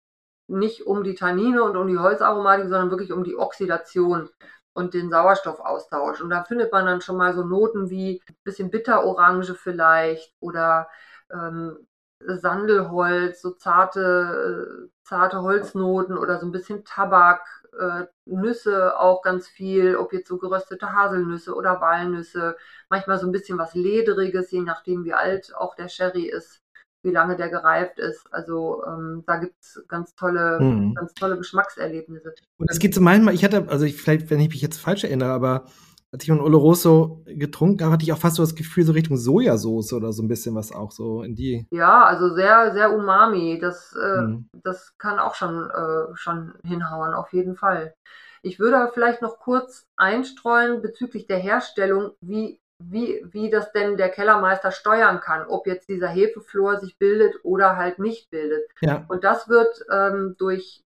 nicht um die Tannine und um die Holzaromatik, sondern wirklich um die Oxidation und den Sauerstoffaustausch. Und da findet man dann schon mal so Noten wie ein bisschen Bitterorange vielleicht oder ähm, Sandelholz, so zarte, äh, zarte Holznoten oder so ein bisschen Tabak, äh, Nüsse auch ganz viel, ob jetzt so geröstete Haselnüsse oder Walnüsse, manchmal so ein bisschen was Lederiges, je nachdem wie alt auch der Sherry ist wie lange der gereift ist. Also ähm, da gibt es ganz tolle, mhm. ganz tolle Geschmackserlebnisse. Und es geht so manchmal, ich hatte, also ich, vielleicht, wenn ich mich jetzt falsch erinnere, aber als ich einen Oloroso getrunken habe, hatte ich auch fast so das Gefühl, so Richtung Sojasauce oder so ein bisschen was auch so in die. Ja, also sehr, sehr umami. Das, äh, mhm. das kann auch schon, äh, schon hinhauen, auf jeden Fall. Ich würde vielleicht noch kurz einstreuen bezüglich der Herstellung, wie wie, wie das denn der Kellermeister steuern kann, ob jetzt dieser Hefeflor sich bildet oder halt nicht bildet. Ja. Und das wird ähm, durch,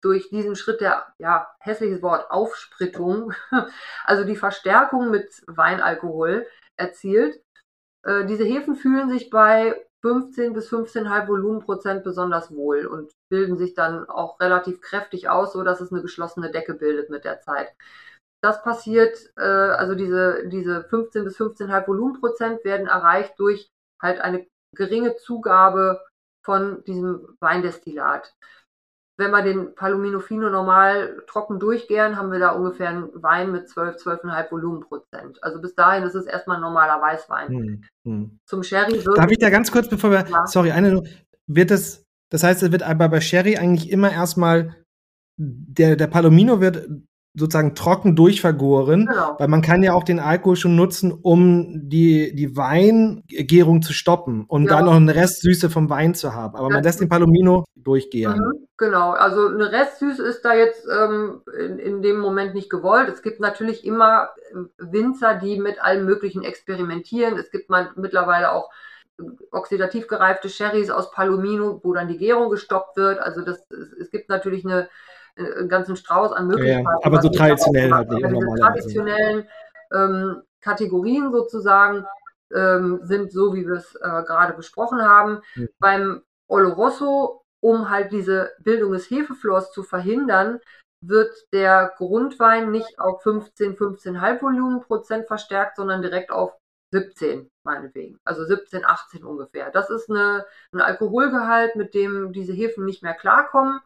durch diesen Schritt der, ja, hässliches Wort, Aufsprittung, also die Verstärkung mit Weinalkohol erzielt. Äh, diese Hefen fühlen sich bei 15 bis 15,5 Volumenprozent besonders wohl und bilden sich dann auch relativ kräftig aus, so dass es eine geschlossene Decke bildet mit der Zeit. Das passiert, äh, also diese, diese 15 bis 15,5 Volumenprozent werden erreicht durch halt eine geringe Zugabe von diesem Weindestillat. Wenn wir den Palomino Fino normal trocken durchgären, haben wir da ungefähr einen Wein mit 12, 12,5 Volumenprozent. Also bis dahin ist es erstmal ein normaler Weißwein. Hm, hm. Zum Sherry wird. Darf ich da ganz kurz, bevor wir, ja. sorry, eine, wird es, das heißt, es wird aber bei Sherry eigentlich immer erstmal der, der Palomino wird sozusagen trocken durchvergoren, genau. weil man kann ja auch den Alkohol schon nutzen, um die, die Weingärung zu stoppen und ja. dann noch eine Restsüße vom Wein zu haben. Aber ja. man lässt den Palomino durchgären. Mhm, genau, also eine Restsüße ist da jetzt ähm, in, in dem Moment nicht gewollt. Es gibt natürlich immer ähm, Winzer, die mit allem Möglichen experimentieren. Es gibt man mittlerweile auch oxidativ gereifte Sherrys aus Palomino, wo dann die Gärung gestoppt wird. Also das, es, es gibt natürlich eine äh, einen ganzen Strauß an Möglichkeiten. Ja, aber so traditionell halt nicht. Diese traditionellen ähm, Kategorien sozusagen ähm, sind so, wie wir es äh, gerade besprochen haben. Mhm. Beim Oloroso, um halt diese Bildung des Hefeflors zu verhindern, wird der Grundwein nicht auf 15, 15,5 Volumenprozent verstärkt, sondern direkt auf 17, meinetwegen. Also 17, 18 ungefähr. Das ist eine, ein Alkoholgehalt, mit dem diese Hefen nicht mehr klarkommen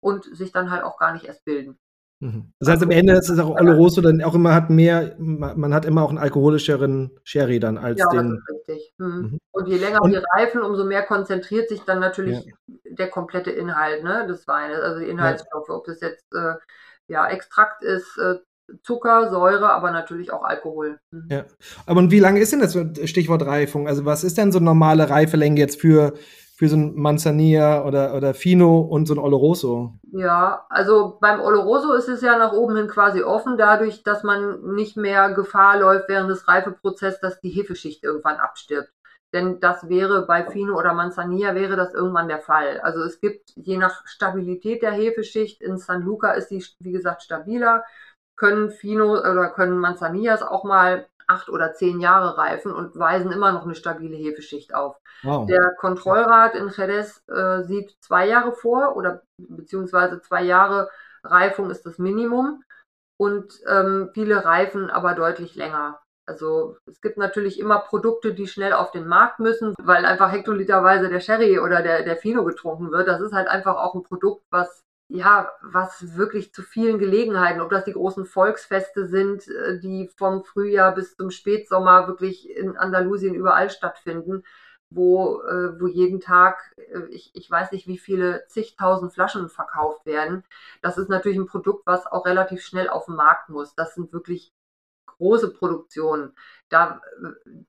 und sich dann halt auch gar nicht erst bilden. Mhm. Das heißt, am Ende ist es auch Oloroso dann auch immer hat mehr, man hat immer auch einen alkoholischeren Sherry dann als ja, den. Das ist richtig. Mhm. Mhm. Und je länger und, die reifen, umso mehr konzentriert sich dann natürlich ja. der komplette Inhalt ne, des Weines, also die Inhaltsstoffe, ja. ob das jetzt äh, ja, Extrakt ist, äh, Zucker, Säure, aber natürlich auch Alkohol. Mhm. Ja. Aber und wie lange ist denn das Stichwort Reifung? Also was ist denn so normale Reifelänge jetzt für für so ein Manzanilla oder, oder Fino und so ein Oloroso? Ja, also beim Oloroso ist es ja nach oben hin quasi offen, dadurch, dass man nicht mehr Gefahr läuft während des Reifeprozesses, dass die Hefeschicht irgendwann abstirbt. Denn das wäre bei Fino oder Manzanilla wäre das irgendwann der Fall. Also es gibt je nach Stabilität der Hefeschicht, in San Luca ist die, wie gesagt, stabiler, können Fino oder können Manzanillas auch mal acht oder zehn Jahre reifen und weisen immer noch eine stabile Hefeschicht auf. Wow. Der Kontrollrat in Jerez äh, sieht zwei Jahre vor oder beziehungsweise zwei Jahre Reifung ist das Minimum und ähm, viele reifen aber deutlich länger. Also es gibt natürlich immer Produkte, die schnell auf den Markt müssen, weil einfach hektoliterweise der Sherry oder der, der Fino getrunken wird. Das ist halt einfach auch ein Produkt, was ja, was wirklich zu vielen Gelegenheiten, ob das die großen Volksfeste sind, äh, die vom Frühjahr bis zum Spätsommer wirklich in Andalusien überall stattfinden, wo, äh, wo jeden Tag, äh, ich, ich weiß nicht, wie viele zigtausend Flaschen verkauft werden. Das ist natürlich ein Produkt, was auch relativ schnell auf den Markt muss. Das sind wirklich große Produktionen, da,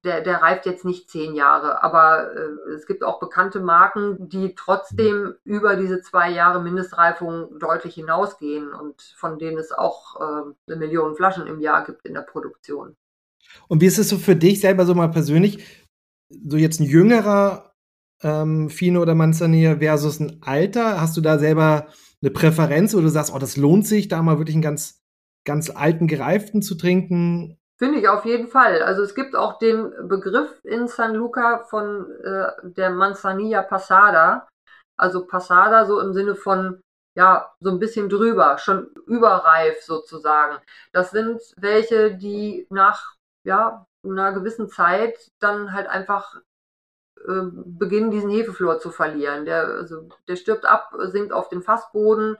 der, der reift jetzt nicht zehn Jahre, aber äh, es gibt auch bekannte Marken, die trotzdem über diese zwei Jahre Mindestreifung deutlich hinausgehen und von denen es auch äh, eine Million Flaschen im Jahr gibt in der Produktion. Und wie ist es so für dich selber so mal persönlich, so jetzt ein jüngerer ähm, Fino oder Manzanilla versus ein alter? Hast du da selber eine Präferenz, wo du sagst, oh, das lohnt sich, da mal wirklich einen ganz ganz alten gereiften zu trinken? Finde ich auf jeden Fall. Also es gibt auch den Begriff in San Luca von äh, der Manzanilla Passada. Also Passada so im Sinne von, ja, so ein bisschen drüber, schon überreif sozusagen. Das sind welche, die nach, ja, einer gewissen Zeit dann halt einfach äh, beginnen, diesen Hefeflor zu verlieren. Der, also, der stirbt ab, sinkt auf den Fassboden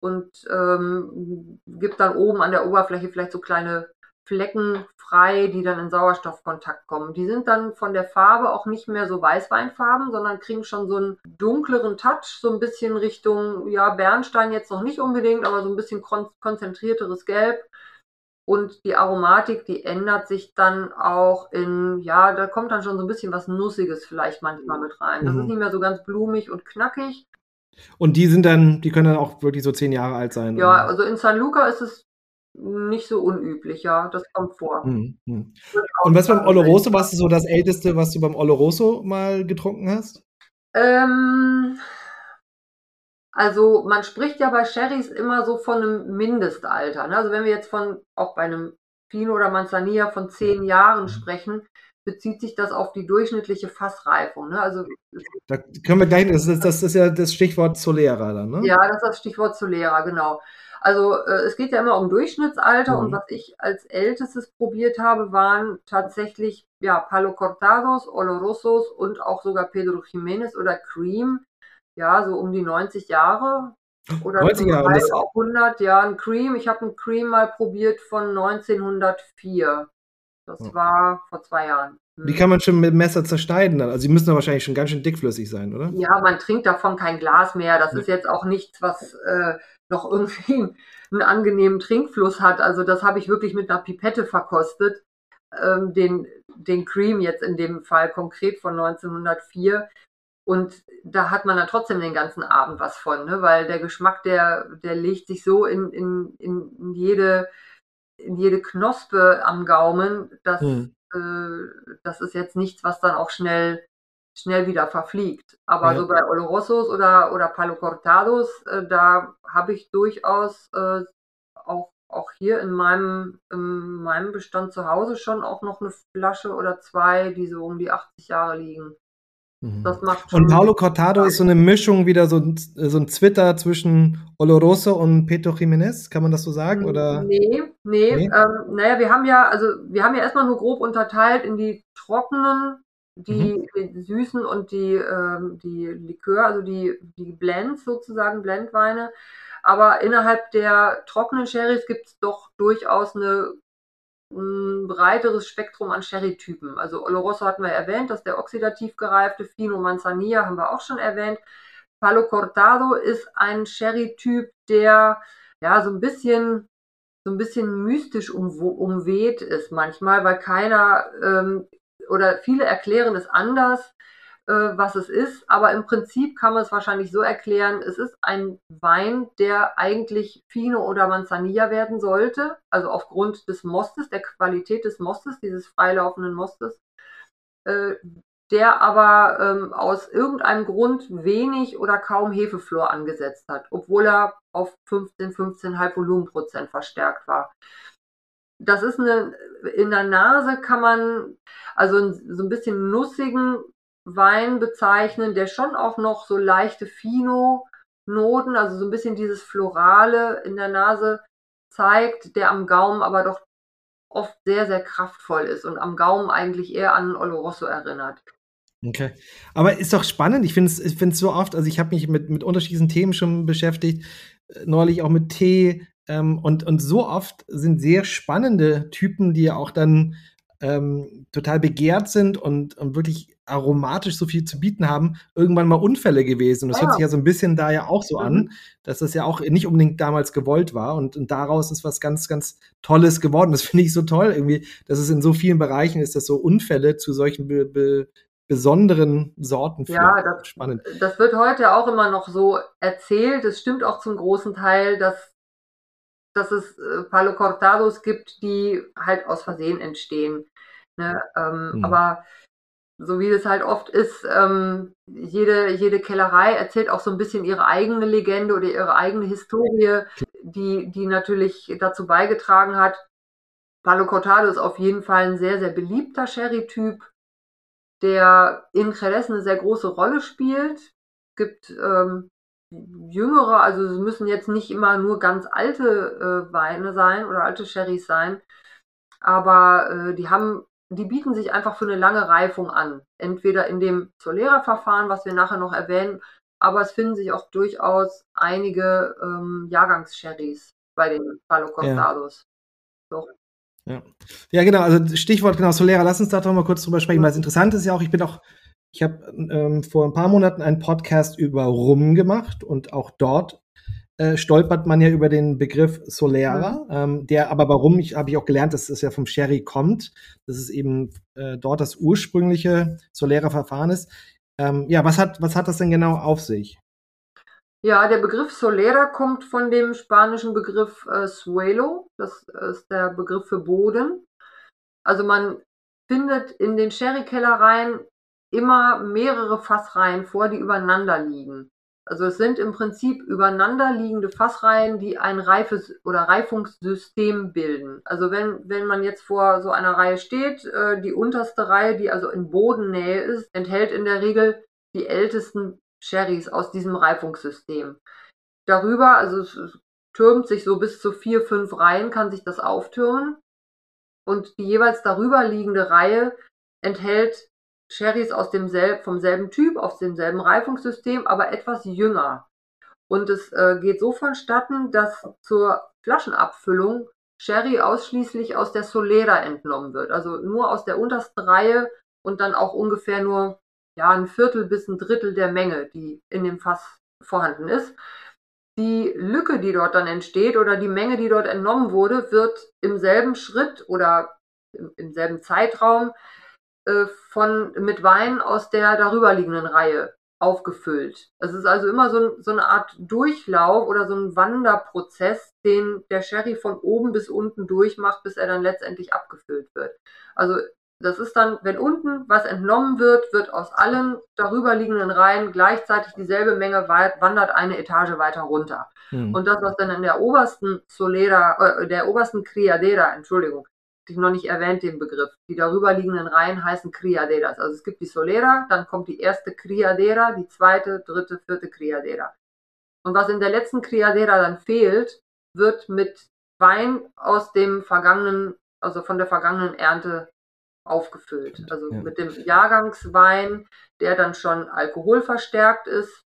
und ähm, gibt dann oben an der Oberfläche vielleicht so kleine Flecken frei, die dann in Sauerstoffkontakt kommen. Die sind dann von der Farbe auch nicht mehr so Weißweinfarben, sondern kriegen schon so einen dunkleren Touch, so ein bisschen Richtung, ja, Bernstein jetzt noch nicht unbedingt, aber so ein bisschen kon konzentrierteres Gelb. Und die Aromatik, die ändert sich dann auch in, ja, da kommt dann schon so ein bisschen was Nussiges vielleicht manchmal mit rein. Das mhm. ist nicht mehr so ganz blumig und knackig, und die sind dann, die können dann auch wirklich so zehn Jahre alt sein. Ja, oder? also in San Luca ist es nicht so unüblich, ja. Das kommt vor. Mhm. Und was beim Oloroso, was ist so das Älteste, was du beim Oloroso mal getrunken hast? Ähm, also man spricht ja bei Sherrys immer so von einem Mindestalter. Ne? Also wenn wir jetzt von, auch bei einem Fino oder Manzanilla von zehn Jahren mhm. sprechen, bezieht sich das auf die durchschnittliche Fassreifung. Ne? Also, da können wir gleich, das ist, das ist ja das Stichwort Solera dann, ne? Ja, das ist das Stichwort Solera, genau. Also äh, es geht ja immer um Durchschnittsalter mhm. und was ich als ältestes probiert habe, waren tatsächlich ja Palo Cortados, Olorosos und auch sogar Pedro Jiménez oder Cream. Ja, so um die 90 Jahre. Oder 90 Jahre, halb auch 100, ja, ein Cream. Ich habe ein Cream mal probiert von 1904. Das oh. war vor zwei Jahren. Die kann man schon mit dem Messer zerschneiden. Also sie müssen wahrscheinlich schon ganz schön dickflüssig sein, oder? Ja, man trinkt davon kein Glas mehr. Das ja. ist jetzt auch nichts, was äh, noch irgendwie einen angenehmen Trinkfluss hat. Also das habe ich wirklich mit einer Pipette verkostet. Ähm, den, den Cream jetzt in dem Fall konkret von 1904. Und da hat man dann trotzdem den ganzen Abend was von, ne? weil der Geschmack, der, der legt sich so in, in, in jede in jede Knospe am Gaumen, das, hm. äh, das ist jetzt nichts, was dann auch schnell, schnell wieder verfliegt. Aber ja. so bei Olorosos oder, oder Palo Cortados, äh, da habe ich durchaus äh, auch, auch hier in meinem, in meinem Bestand zu Hause schon auch noch eine Flasche oder zwei, die so um die 80 Jahre liegen. Mhm. Das macht und Paulo Cortado ist so eine Mischung wieder so ein, so ein Twitter zwischen Oloroso und Pedro Jiménez, kann man das so sagen? Oder? Nee, nee. nee? Ähm, naja, wir haben ja, also wir haben ja erstmal nur grob unterteilt in die trockenen, die, mhm. die süßen und die, ähm, die Likör, also die, die Blends sozusagen, Blendweine. Aber innerhalb der trockenen Sherrys gibt es doch durchaus eine ein breiteres Spektrum an Sherry-Typen. Also Oloroso hatten wir erwähnt, das ist der oxidativ gereifte, Fino Manzanilla haben wir auch schon erwähnt. Palo Cortado ist ein Sherry-Typ, der ja so ein bisschen so ein bisschen mystisch um, umweht ist manchmal, weil keiner ähm, oder viele erklären es anders was es ist, aber im Prinzip kann man es wahrscheinlich so erklären, es ist ein Wein, der eigentlich Fino oder Manzanilla werden sollte, also aufgrund des Mostes, der Qualität des Mostes, dieses freilaufenden Mostes, äh, der aber ähm, aus irgendeinem Grund wenig oder kaum Hefeflor angesetzt hat, obwohl er auf 15, 15,5 Volumenprozent verstärkt war. das ist eine, in der Nase kann man also so ein bisschen nussigen Wein bezeichnen, der schon auch noch so leichte Fino-Noten, also so ein bisschen dieses Florale in der Nase zeigt, der am Gaumen aber doch oft sehr, sehr kraftvoll ist und am Gaumen eigentlich eher an Oloroso erinnert. Okay. Aber ist doch spannend. Ich finde es ich so oft, also ich habe mich mit, mit unterschiedlichen Themen schon beschäftigt, äh, neulich auch mit Tee. Ähm, und, und so oft sind sehr spannende Typen, die ja auch dann ähm, total begehrt sind und, und wirklich aromatisch so viel zu bieten haben, irgendwann mal Unfälle gewesen. Und das ja. hört sich ja so ein bisschen da ja auch so mhm. an, dass das ja auch nicht unbedingt damals gewollt war. Und, und daraus ist was ganz, ganz Tolles geworden. Das finde ich so toll irgendwie, dass es in so vielen Bereichen ist, dass so Unfälle zu solchen be, be, besonderen Sorten führt. Ja, das, Spannend. das wird heute auch immer noch so erzählt. Es stimmt auch zum großen Teil, dass, dass es äh, Palo Cortados gibt, die halt aus Versehen entstehen. Ne? Ähm, hm. Aber so wie es halt oft ist, ähm, jede, jede Kellerei erzählt auch so ein bisschen ihre eigene Legende oder ihre eigene Historie, die, die natürlich dazu beigetragen hat. Palo Cortado ist auf jeden Fall ein sehr, sehr beliebter Sherry-Typ der in Jerez eine sehr große Rolle spielt. Es gibt ähm, jüngere, also es müssen jetzt nicht immer nur ganz alte äh, Weine sein oder alte Sherrys sein, aber äh, die haben, die bieten sich einfach für eine lange Reifung an. Entweder in dem Solera-Verfahren, was wir nachher noch erwähnen, aber es finden sich auch durchaus einige ähm, Jahrgangs-Sherrys bei den Palo Cortados. Ja. Doch. Ja. ja, genau, also Stichwort genau Solera, lass uns da doch mal kurz drüber sprechen, weil es interessant ist ja auch, ich bin auch, ich habe ähm, vor ein paar Monaten einen Podcast über Rum gemacht und auch dort äh, stolpert man ja über den Begriff Solera, mhm. ähm, der aber warum, ich habe ich auch gelernt, dass es ja vom Sherry kommt, dass es eben äh, dort das ursprüngliche Solera-Verfahren ist. Ähm, ja, was hat, was hat das denn genau auf sich? Ja, der Begriff Solera kommt von dem spanischen Begriff äh, Suelo. Das ist der Begriff für Boden. Also man findet in den Sherry-Kellereien immer mehrere Fassreihen vor, die übereinander liegen. Also es sind im Prinzip übereinander liegende Fassreihen, die ein Reifes- oder Reifungssystem bilden. Also wenn, wenn man jetzt vor so einer Reihe steht, äh, die unterste Reihe, die also in Bodennähe ist, enthält in der Regel die ältesten Sherrys aus diesem Reifungssystem. Darüber, also es türmt sich so bis zu vier, fünf Reihen, kann sich das auftürmen. Und die jeweils darüber liegende Reihe enthält Sherrys aus demselben, vom selben Typ, aus demselben Reifungssystem, aber etwas jünger. Und es äh, geht so vonstatten, dass zur Flaschenabfüllung Sherry ausschließlich aus der Solera entnommen wird. Also nur aus der untersten Reihe und dann auch ungefähr nur ja, ein Viertel bis ein Drittel der Menge, die in dem Fass vorhanden ist. Die Lücke, die dort dann entsteht oder die Menge, die dort entnommen wurde, wird im selben Schritt oder im, im selben Zeitraum von, mit Wein aus der darüberliegenden Reihe aufgefüllt. Es ist also immer so, so, eine Art Durchlauf oder so ein Wanderprozess, den der Sherry von oben bis unten durchmacht, bis er dann letztendlich abgefüllt wird. Also das ist dann, wenn unten was entnommen wird, wird aus allen darüberliegenden Reihen gleichzeitig dieselbe Menge wandert eine Etage weiter runter. Hm. Und das, was dann in der obersten Solera, äh, der obersten Criadera, Entschuldigung, ich noch nicht erwähnt den Begriff, die darüberliegenden Reihen heißen Criaderas. Also es gibt die Solera, dann kommt die erste Criadera, die zweite, dritte, vierte Criadera. Und was in der letzten Criadera dann fehlt, wird mit Wein aus dem vergangenen, also von der vergangenen Ernte aufgefüllt. Also ja. mit dem Jahrgangswein, der dann schon alkoholverstärkt ist,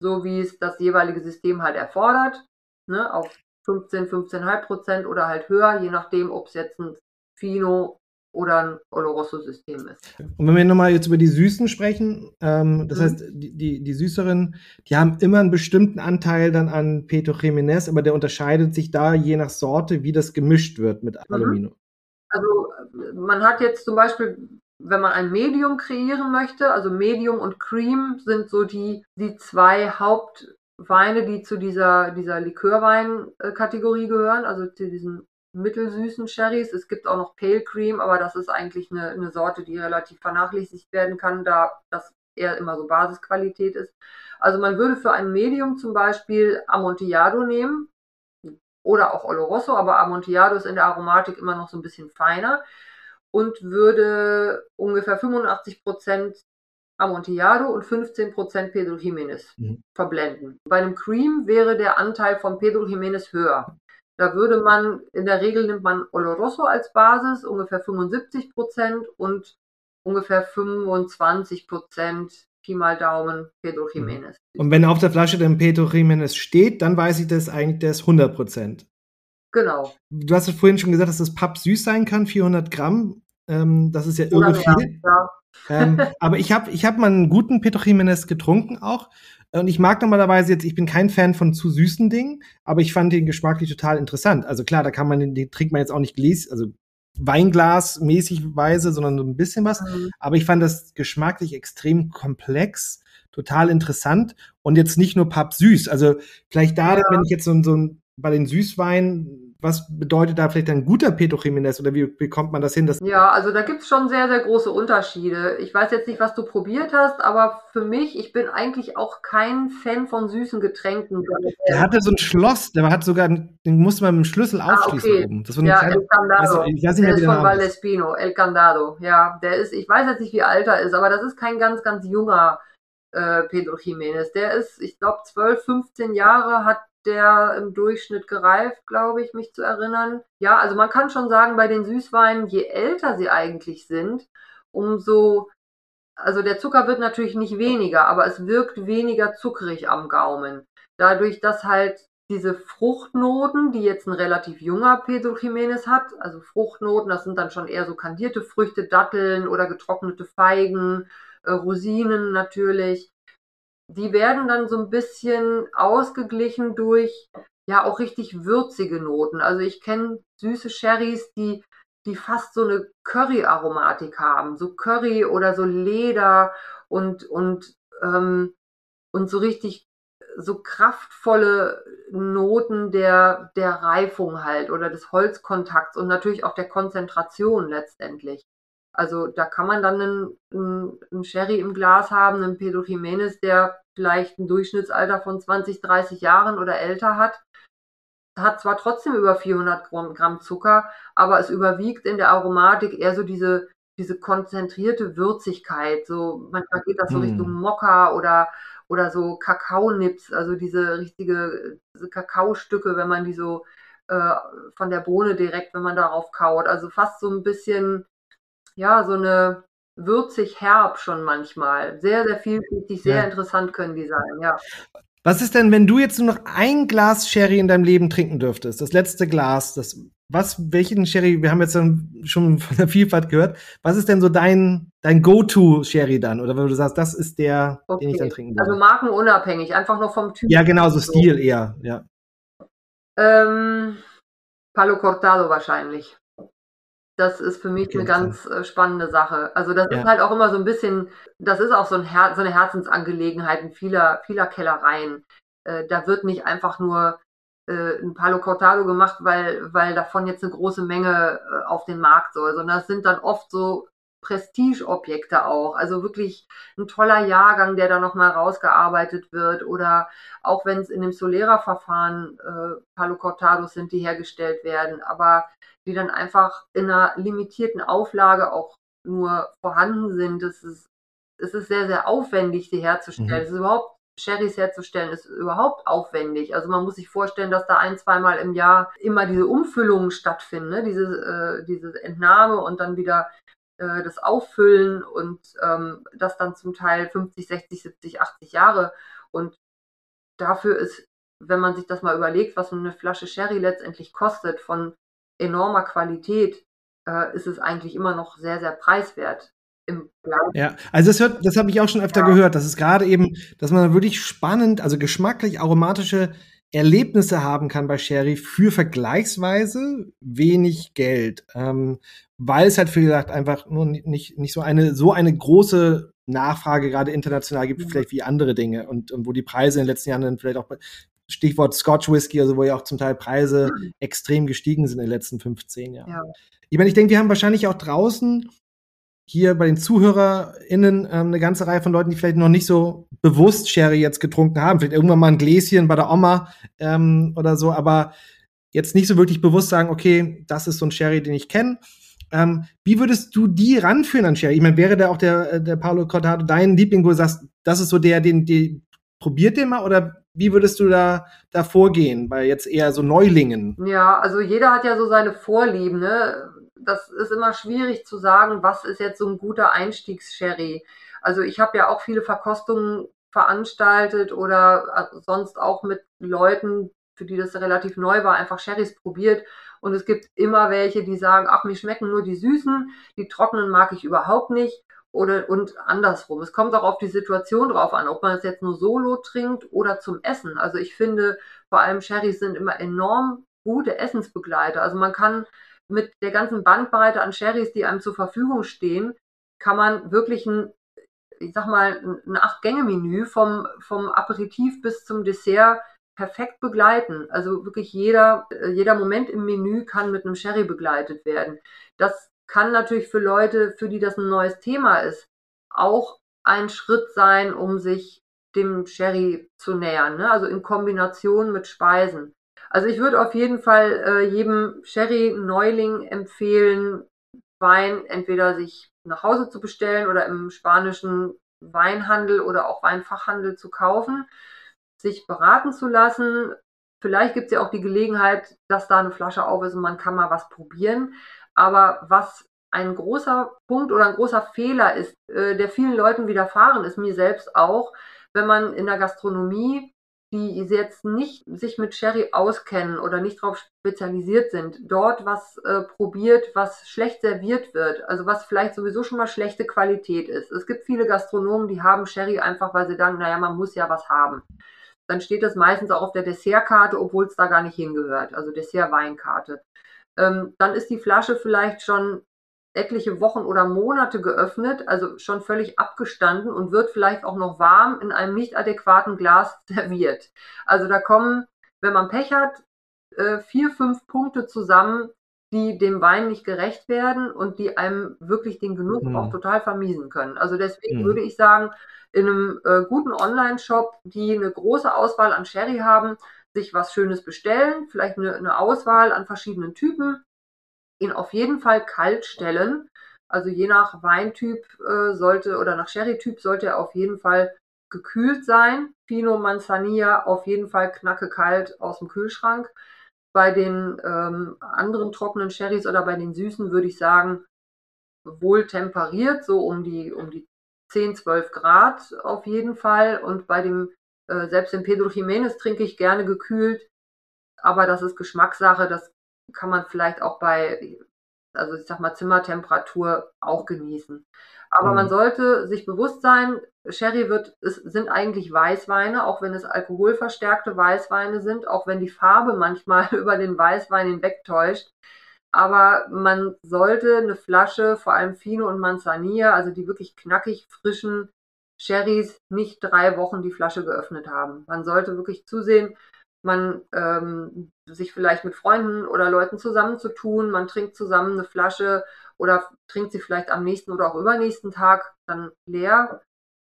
so wie es das jeweilige System halt erfordert, ne, auf 15, 15,5 Prozent oder halt höher, je nachdem, ob es jetzt ein Fino oder ein Oloroso-System ist. Und wenn wir nochmal jetzt über die Süßen sprechen, ähm, das mhm. heißt, die, die, die Süßeren, die haben immer einen bestimmten Anteil dann an Peto Jiménez, aber der unterscheidet sich da je nach Sorte, wie das gemischt wird mit mhm. Aluminium. Also man hat jetzt zum Beispiel, wenn man ein Medium kreieren möchte, also Medium und Cream sind so die, die zwei Hauptweine, die zu dieser, dieser Likörwein-Kategorie gehören, also zu diesen mittelsüßen Sherrys. Es gibt auch noch Pale Cream, aber das ist eigentlich eine, eine Sorte, die relativ vernachlässigt werden kann, da das eher immer so Basisqualität ist. Also man würde für ein Medium zum Beispiel Amontillado nehmen, oder auch Oloroso, aber Amontillado ist in der Aromatik immer noch so ein bisschen feiner und würde ungefähr 85 Prozent Amontillado und 15 Prozent Pedro Jiménez mhm. verblenden. Bei einem Cream wäre der Anteil von Pedro Jiménez höher. Da würde man, in der Regel nimmt man Oloroso als Basis, ungefähr 75 Prozent und ungefähr 25 Prozent Pi mal Daumen Pedro mhm. Jiménez. Und wenn auf der Flasche dann Pedro Jiménez steht, dann weiß ich das eigentlich, der ist 100 Prozent. Genau. Du hast ja vorhin schon gesagt, dass das Papp süß sein kann, 400 Gramm. Ähm, das ist ja irre viel. Ja. ähm, aber ich habe ich hab mal einen guten Pedro Jiménez getrunken auch. Und ich mag normalerweise jetzt, ich bin kein Fan von zu süßen Dingen, aber ich fand den geschmacklich total interessant. Also klar, da kann man den, den trinkt man jetzt auch nicht gläs, also Weinglas-mäßig Weise, sondern so ein bisschen was. Mhm. Aber ich fand das geschmacklich extrem komplex, total interessant und jetzt nicht nur papp süß. Also vielleicht da, ja. wenn ich jetzt so, so ein, bei den Süßweinen was bedeutet da vielleicht ein guter Pedro Jiménez oder wie bekommt man das hin? Ja, also da gibt es schon sehr, sehr große Unterschiede. Ich weiß jetzt nicht, was du probiert hast, aber für mich, ich bin eigentlich auch kein Fan von süßen Getränken. Der hatte so ein Schloss, der hat sogar, den musste man mit dem Schlüssel ah, aufschließen okay. oben. Das war ja, El Candado. Also, ich weiß nicht der ist von Valdespino, El Candado. Ja, der ist, ich weiß jetzt nicht, wie alt er ist, aber das ist kein ganz, ganz junger äh, Pedro Jiménez. Der ist, ich glaube, 12, 15 Jahre, hat der im Durchschnitt gereift, glaube ich, mich zu erinnern. Ja, also man kann schon sagen, bei den Süßweinen, je älter sie eigentlich sind, umso, also der Zucker wird natürlich nicht weniger, aber es wirkt weniger zuckrig am Gaumen. Dadurch, dass halt diese Fruchtnoten, die jetzt ein relativ junger Pedro Jiménez hat, also Fruchtnoten, das sind dann schon eher so kandierte Früchte, Datteln oder getrocknete Feigen, äh, Rosinen natürlich, die werden dann so ein bisschen ausgeglichen durch ja auch richtig würzige Noten. Also ich kenne süße Sherrys, die die fast so eine Curry-Aromatik haben, so Curry oder so Leder und und ähm, und so richtig so kraftvolle Noten der der Reifung halt oder des Holzkontakts und natürlich auch der Konzentration letztendlich. Also da kann man dann einen, einen, einen Sherry im Glas haben, einen Pedro Jiménez, der vielleicht ein Durchschnittsalter von 20, 30 Jahren oder älter hat, hat zwar trotzdem über 400 Gramm Zucker, aber es überwiegt in der Aromatik eher so diese, diese konzentrierte Würzigkeit. So, manchmal geht das so mm. Richtung Mokka oder, oder so Kakaonips, also diese richtige diese Kakaostücke, wenn man die so äh, von der Bohne direkt, wenn man darauf kaut. Also fast so ein bisschen ja, so eine würzig herb schon manchmal. Sehr, sehr vielfältig, sehr ja. interessant können die sein, ja. Was ist denn, wenn du jetzt nur noch ein Glas Sherry in deinem Leben trinken dürftest? Das letzte Glas, das, was, welchen Sherry, wir haben jetzt schon von der Vielfalt gehört, was ist denn so dein, dein Go-To-Sherry dann? Oder wenn du sagst, das ist der, okay. den ich dann trinken würde? Also markenunabhängig, einfach nur vom Typ. Ja, genau, so Stil eher, ja. Ähm, Palo Cortado wahrscheinlich. Das ist für mich eine ganz äh, spannende Sache. Also das ja. ist halt auch immer so ein bisschen, das ist auch so, ein Her so eine Herzensangelegenheit in vieler, vieler Kellereien. Äh, da wird nicht einfach nur äh, ein Palo Cortado gemacht, weil, weil davon jetzt eine große Menge äh, auf den Markt soll, sondern das sind dann oft so Prestigeobjekte auch. Also wirklich ein toller Jahrgang, der da nochmal rausgearbeitet wird. Oder auch wenn es in dem Solera-Verfahren äh, Palo Cortados sind, die hergestellt werden. Aber die dann einfach in einer limitierten Auflage auch nur vorhanden sind. Es ist, es ist sehr, sehr aufwendig, die herzustellen. Mhm. Es ist überhaupt Sherrys herzustellen ist überhaupt aufwendig. Also man muss sich vorstellen, dass da ein, zweimal im Jahr immer diese Umfüllungen stattfinden, ne? diese, äh, diese Entnahme und dann wieder äh, das Auffüllen und ähm, das dann zum Teil 50, 60, 70, 80 Jahre. Und dafür ist, wenn man sich das mal überlegt, was eine Flasche Sherry letztendlich kostet, von enormer Qualität äh, ist es eigentlich immer noch sehr, sehr preiswert. Ja, also das hört, das habe ich auch schon öfter ja. gehört. Das ist gerade eben, dass man wirklich spannend, also geschmacklich aromatische Erlebnisse haben kann bei Sherry für vergleichsweise wenig Geld, ähm, weil es halt wie gesagt einfach nur nicht nicht so eine so eine große Nachfrage gerade international gibt, mhm. vielleicht wie andere Dinge und, und wo die Preise in den letzten Jahren dann vielleicht auch Stichwort Scotch Whisky, also wo ja auch zum Teil Preise mhm. extrem gestiegen sind in den letzten 15 Jahren. Ja. Ich meine, ich denke, wir haben wahrscheinlich auch draußen hier bei den ZuhörerInnen ähm, eine ganze Reihe von Leuten, die vielleicht noch nicht so bewusst Sherry jetzt getrunken haben. Vielleicht irgendwann mal ein Gläschen bei der Oma ähm, oder so, aber jetzt nicht so wirklich bewusst sagen, okay, das ist so ein Sherry, den ich kenne. Ähm, wie würdest du die ranführen an Sherry? Ich meine, wäre da auch der, äh, der Paolo Cortado dein Liebling, wo du sagst, das ist so der, den, den probiert den mal oder wie würdest du da, da vorgehen bei jetzt eher so Neulingen? Ja, also jeder hat ja so seine Vorlieben, ne? Das ist immer schwierig zu sagen, was ist jetzt so ein guter Einstiegs-Sherry. Also ich habe ja auch viele Verkostungen veranstaltet oder äh, sonst auch mit Leuten, für die das relativ neu war, einfach Sherrys probiert. Und es gibt immer welche, die sagen, ach, mir schmecken nur die süßen, die trockenen mag ich überhaupt nicht. Oder, und andersrum. Es kommt auch auf die Situation drauf an, ob man es jetzt nur solo trinkt oder zum Essen. Also ich finde, vor allem Sherrys sind immer enorm gute Essensbegleiter. Also man kann mit der ganzen Bandbreite an Sherrys, die einem zur Verfügung stehen, kann man wirklich ein, ich sag mal, ein Acht-Gänge-Menü vom, vom Aperitif bis zum Dessert perfekt begleiten. Also wirklich jeder, jeder Moment im Menü kann mit einem Sherry begleitet werden. Das kann natürlich für Leute, für die das ein neues Thema ist, auch ein Schritt sein, um sich dem Sherry zu nähern. Ne? Also in Kombination mit Speisen. Also ich würde auf jeden Fall äh, jedem Sherry-Neuling empfehlen, Wein entweder sich nach Hause zu bestellen oder im spanischen Weinhandel oder auch Weinfachhandel zu kaufen sich beraten zu lassen. Vielleicht gibt es ja auch die Gelegenheit, dass da eine Flasche auf ist und man kann mal was probieren. Aber was ein großer Punkt oder ein großer Fehler ist, äh, der vielen Leuten widerfahren ist, mir selbst auch, wenn man in der Gastronomie, die jetzt nicht sich mit Sherry auskennen oder nicht darauf spezialisiert sind, dort was äh, probiert, was schlecht serviert wird, also was vielleicht sowieso schon mal schlechte Qualität ist. Es gibt viele Gastronomen, die haben Sherry einfach, weil sie denken, naja, man muss ja was haben dann steht das meistens auch auf der Dessertkarte, obwohl es da gar nicht hingehört, also Dessert-Weinkarte. Ähm, dann ist die Flasche vielleicht schon etliche Wochen oder Monate geöffnet, also schon völlig abgestanden und wird vielleicht auch noch warm in einem nicht adäquaten Glas serviert. Also da kommen, wenn man Pech hat, äh, vier, fünf Punkte zusammen, die dem Wein nicht gerecht werden und die einem wirklich den Genuss mhm. auch total vermiesen können. Also deswegen mhm. würde ich sagen, in einem äh, guten Online-Shop, die eine große Auswahl an Sherry haben, sich was Schönes bestellen, vielleicht eine, eine Auswahl an verschiedenen Typen, ihn auf jeden Fall kalt stellen. Also je nach Weintyp äh, sollte oder nach Sherry-Typ sollte er auf jeden Fall gekühlt sein. Pino Manzanilla auf jeden Fall knacke kalt aus dem Kühlschrank. Bei den ähm, anderen trockenen Sherrys oder bei den süßen würde ich sagen, wohl temperiert, so um die, um die 10, 12 Grad auf jeden Fall. Und bei dem, äh, selbst den Pedro Jiménez trinke ich gerne gekühlt. Aber das ist Geschmackssache. Das kann man vielleicht auch bei, also ich sag mal, Zimmertemperatur auch genießen. Aber mhm. man sollte sich bewusst sein, Sherry wird, es sind eigentlich Weißweine, auch wenn es alkoholverstärkte Weißweine sind, auch wenn die Farbe manchmal über den Weißwein hinwegtäuscht. Aber man sollte eine Flasche, vor allem Fino und Manzanilla, also die wirklich knackig frischen Sherrys, nicht drei Wochen die Flasche geöffnet haben. Man sollte wirklich zusehen, man ähm, sich vielleicht mit Freunden oder Leuten zusammenzutun, man trinkt zusammen eine Flasche oder trinkt sie vielleicht am nächsten oder auch übernächsten Tag dann leer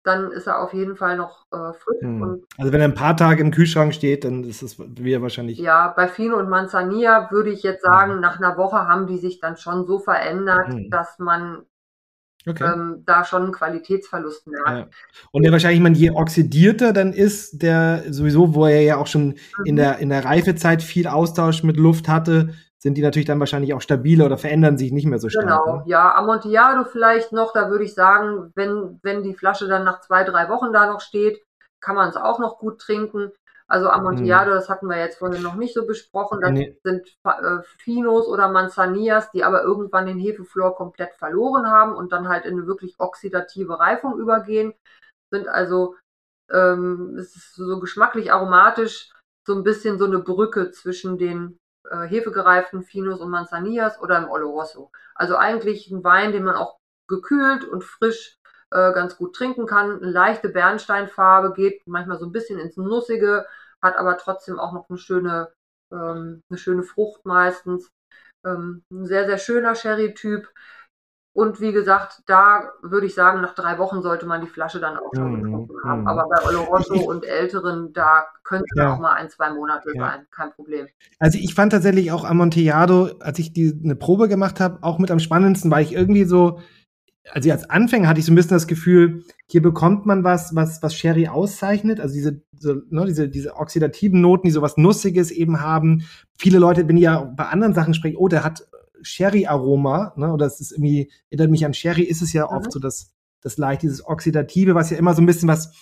dann ist er auf jeden Fall noch äh, frisch. Hm. also wenn er ein paar Tage im Kühlschrank steht, dann ist es wieder wahrscheinlich. Ja, bei Fino und Manzanilla würde ich jetzt sagen, hm. nach einer Woche haben die sich dann schon so verändert, hm. dass man okay. ähm, da schon einen Qualitätsverlust merkt. Ja. Und der wahrscheinlich, man, je oxidierter dann ist, der sowieso, wo er ja auch schon mhm. in der, in der Reifezeit viel Austausch mit Luft hatte, sind die natürlich dann wahrscheinlich auch stabiler oder verändern sich nicht mehr so stark. Genau, ne? ja, Amontillado vielleicht noch, da würde ich sagen, wenn, wenn die Flasche dann nach zwei, drei Wochen da noch steht, kann man es auch noch gut trinken. Also Amontillado, hm. das hatten wir jetzt vorhin noch nicht so besprochen. Das nee. sind äh, Finos oder Manzanillas, die aber irgendwann den Hefeflor komplett verloren haben und dann halt in eine wirklich oxidative Reifung übergehen. Sind also, ähm, es ist so geschmacklich aromatisch, so ein bisschen so eine Brücke zwischen den äh, hefegereiften Finos und Manzanillas oder im Oloroso. Also eigentlich ein Wein, den man auch gekühlt und frisch äh, ganz gut trinken kann. Eine leichte Bernsteinfarbe geht manchmal so ein bisschen ins Nussige, hat aber trotzdem auch noch eine schöne, ähm, eine schöne Frucht meistens. Ähm, ein sehr, sehr schöner Sherry-Typ. Und wie gesagt, da würde ich sagen, nach drei Wochen sollte man die Flasche dann auch schon mhm. getrunken haben. Mhm. Aber bei Oloroso und Älteren, da könnte es ja. auch mal ein, zwei Monate ja. sein, kein Problem. Also ich fand tatsächlich auch Amontillado, als ich die, eine Probe gemacht habe, auch mit am spannendsten, weil ich irgendwie so, also als Anfänger hatte ich so ein bisschen das Gefühl, hier bekommt man was, was, was Sherry auszeichnet, also diese, so, ne, diese, diese oxidativen Noten, die so was Nussiges eben haben. Viele Leute, wenn ich ja bei anderen Sachen spreche, oh, der hat Sherry-Aroma, ne, oder es ist irgendwie, erinnert mich an Sherry, ist es ja mhm. oft so das, das leicht, dieses Oxidative, was ja immer so ein bisschen was,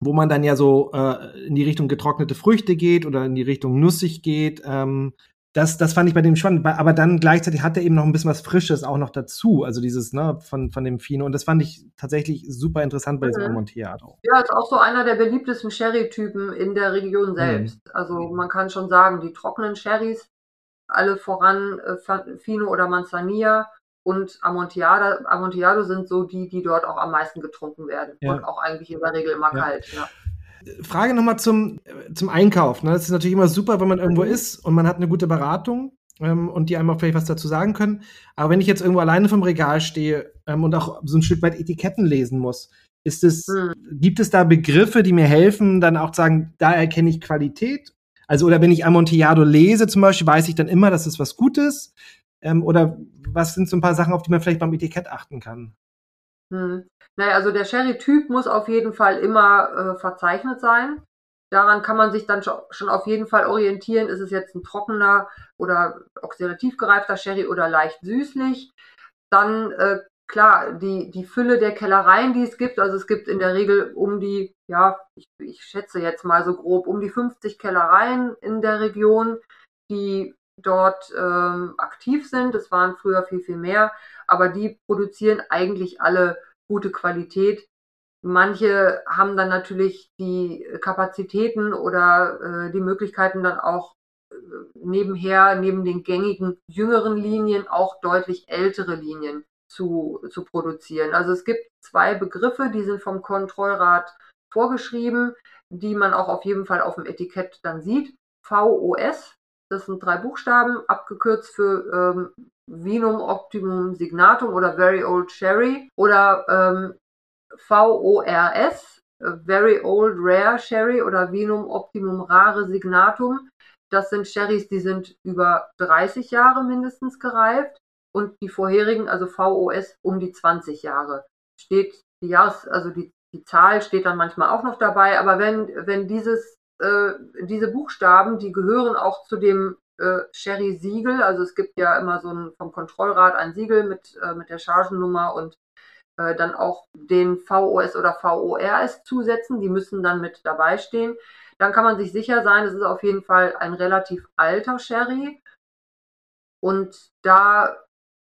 wo man dann ja so äh, in die Richtung getrocknete Früchte geht oder in die Richtung nussig geht. Ähm, das, das fand ich bei dem spannend. Aber dann gleichzeitig hat er eben noch ein bisschen was Frisches auch noch dazu. Also dieses, ne, von, von dem Fino. Und das fand ich tatsächlich super interessant bei diesem mhm. Amontillado. Ja, ist auch so einer der beliebtesten Sherry-Typen in der Region mhm. selbst. Mhm. Also man kann schon sagen, die trockenen Sherrys alle voran äh, Fino oder Manzanilla und Amontillado, Amontillado sind so die, die dort auch am meisten getrunken werden ja. und auch eigentlich in der Regel immer ja. kalt. Ja. Frage nochmal zum, zum Einkauf. Ne? Das ist natürlich immer super, wenn man irgendwo mhm. ist und man hat eine gute Beratung ähm, und die einem auch vielleicht was dazu sagen können. Aber wenn ich jetzt irgendwo alleine vom Regal stehe ähm, und auch so ein Stück weit Etiketten lesen muss, ist es, mhm. gibt es da Begriffe, die mir helfen, dann auch zu sagen, da erkenne ich Qualität also, oder wenn ich Amontillado lese zum Beispiel, weiß ich dann immer, dass es was Gutes. Ähm, oder was sind so ein paar Sachen, auf die man vielleicht beim Etikett achten kann? Hm. Naja, also der Sherry-Typ muss auf jeden Fall immer äh, verzeichnet sein. Daran kann man sich dann schon auf jeden Fall orientieren. Ist es jetzt ein trockener oder oxidativ gereifter Sherry oder leicht süßlich? Dann äh, klar, die, die Fülle der Kellereien, die es gibt, also es gibt in der Regel um die, ja, ich, ich schätze jetzt mal so grob, um die 50 Kellereien in der Region, die dort ähm, aktiv sind. Es waren früher viel, viel mehr, aber die produzieren eigentlich alle gute Qualität. Manche haben dann natürlich die Kapazitäten oder äh, die Möglichkeiten dann auch äh, nebenher, neben den gängigen jüngeren Linien auch deutlich ältere Linien zu, zu produzieren. Also es gibt zwei Begriffe, die sind vom Kontrollrat vorgeschrieben, die man auch auf jeden Fall auf dem Etikett dann sieht. VOS, das sind drei Buchstaben, abgekürzt für ähm, Vinum Optimum Signatum oder Very Old Sherry oder ähm, VORS, Very Old Rare Sherry oder Vinum Optimum Rare Signatum. Das sind Sherrys, die sind über 30 Jahre mindestens gereift und die vorherigen, also VOS, um die 20 Jahre. Steht die Jahres, also die, die Zahl steht dann manchmal auch noch dabei, aber wenn, wenn dieses, äh, diese Buchstaben, die gehören auch zu dem äh, Sherry-Siegel, also es gibt ja immer so ein, vom Kontrollrat ein Siegel mit, äh, mit der Chargennummer und äh, dann auch den VOS oder VORS zusetzen, die müssen dann mit dabei stehen. Dann kann man sich sicher sein, es ist auf jeden Fall ein relativ alter Sherry. Und da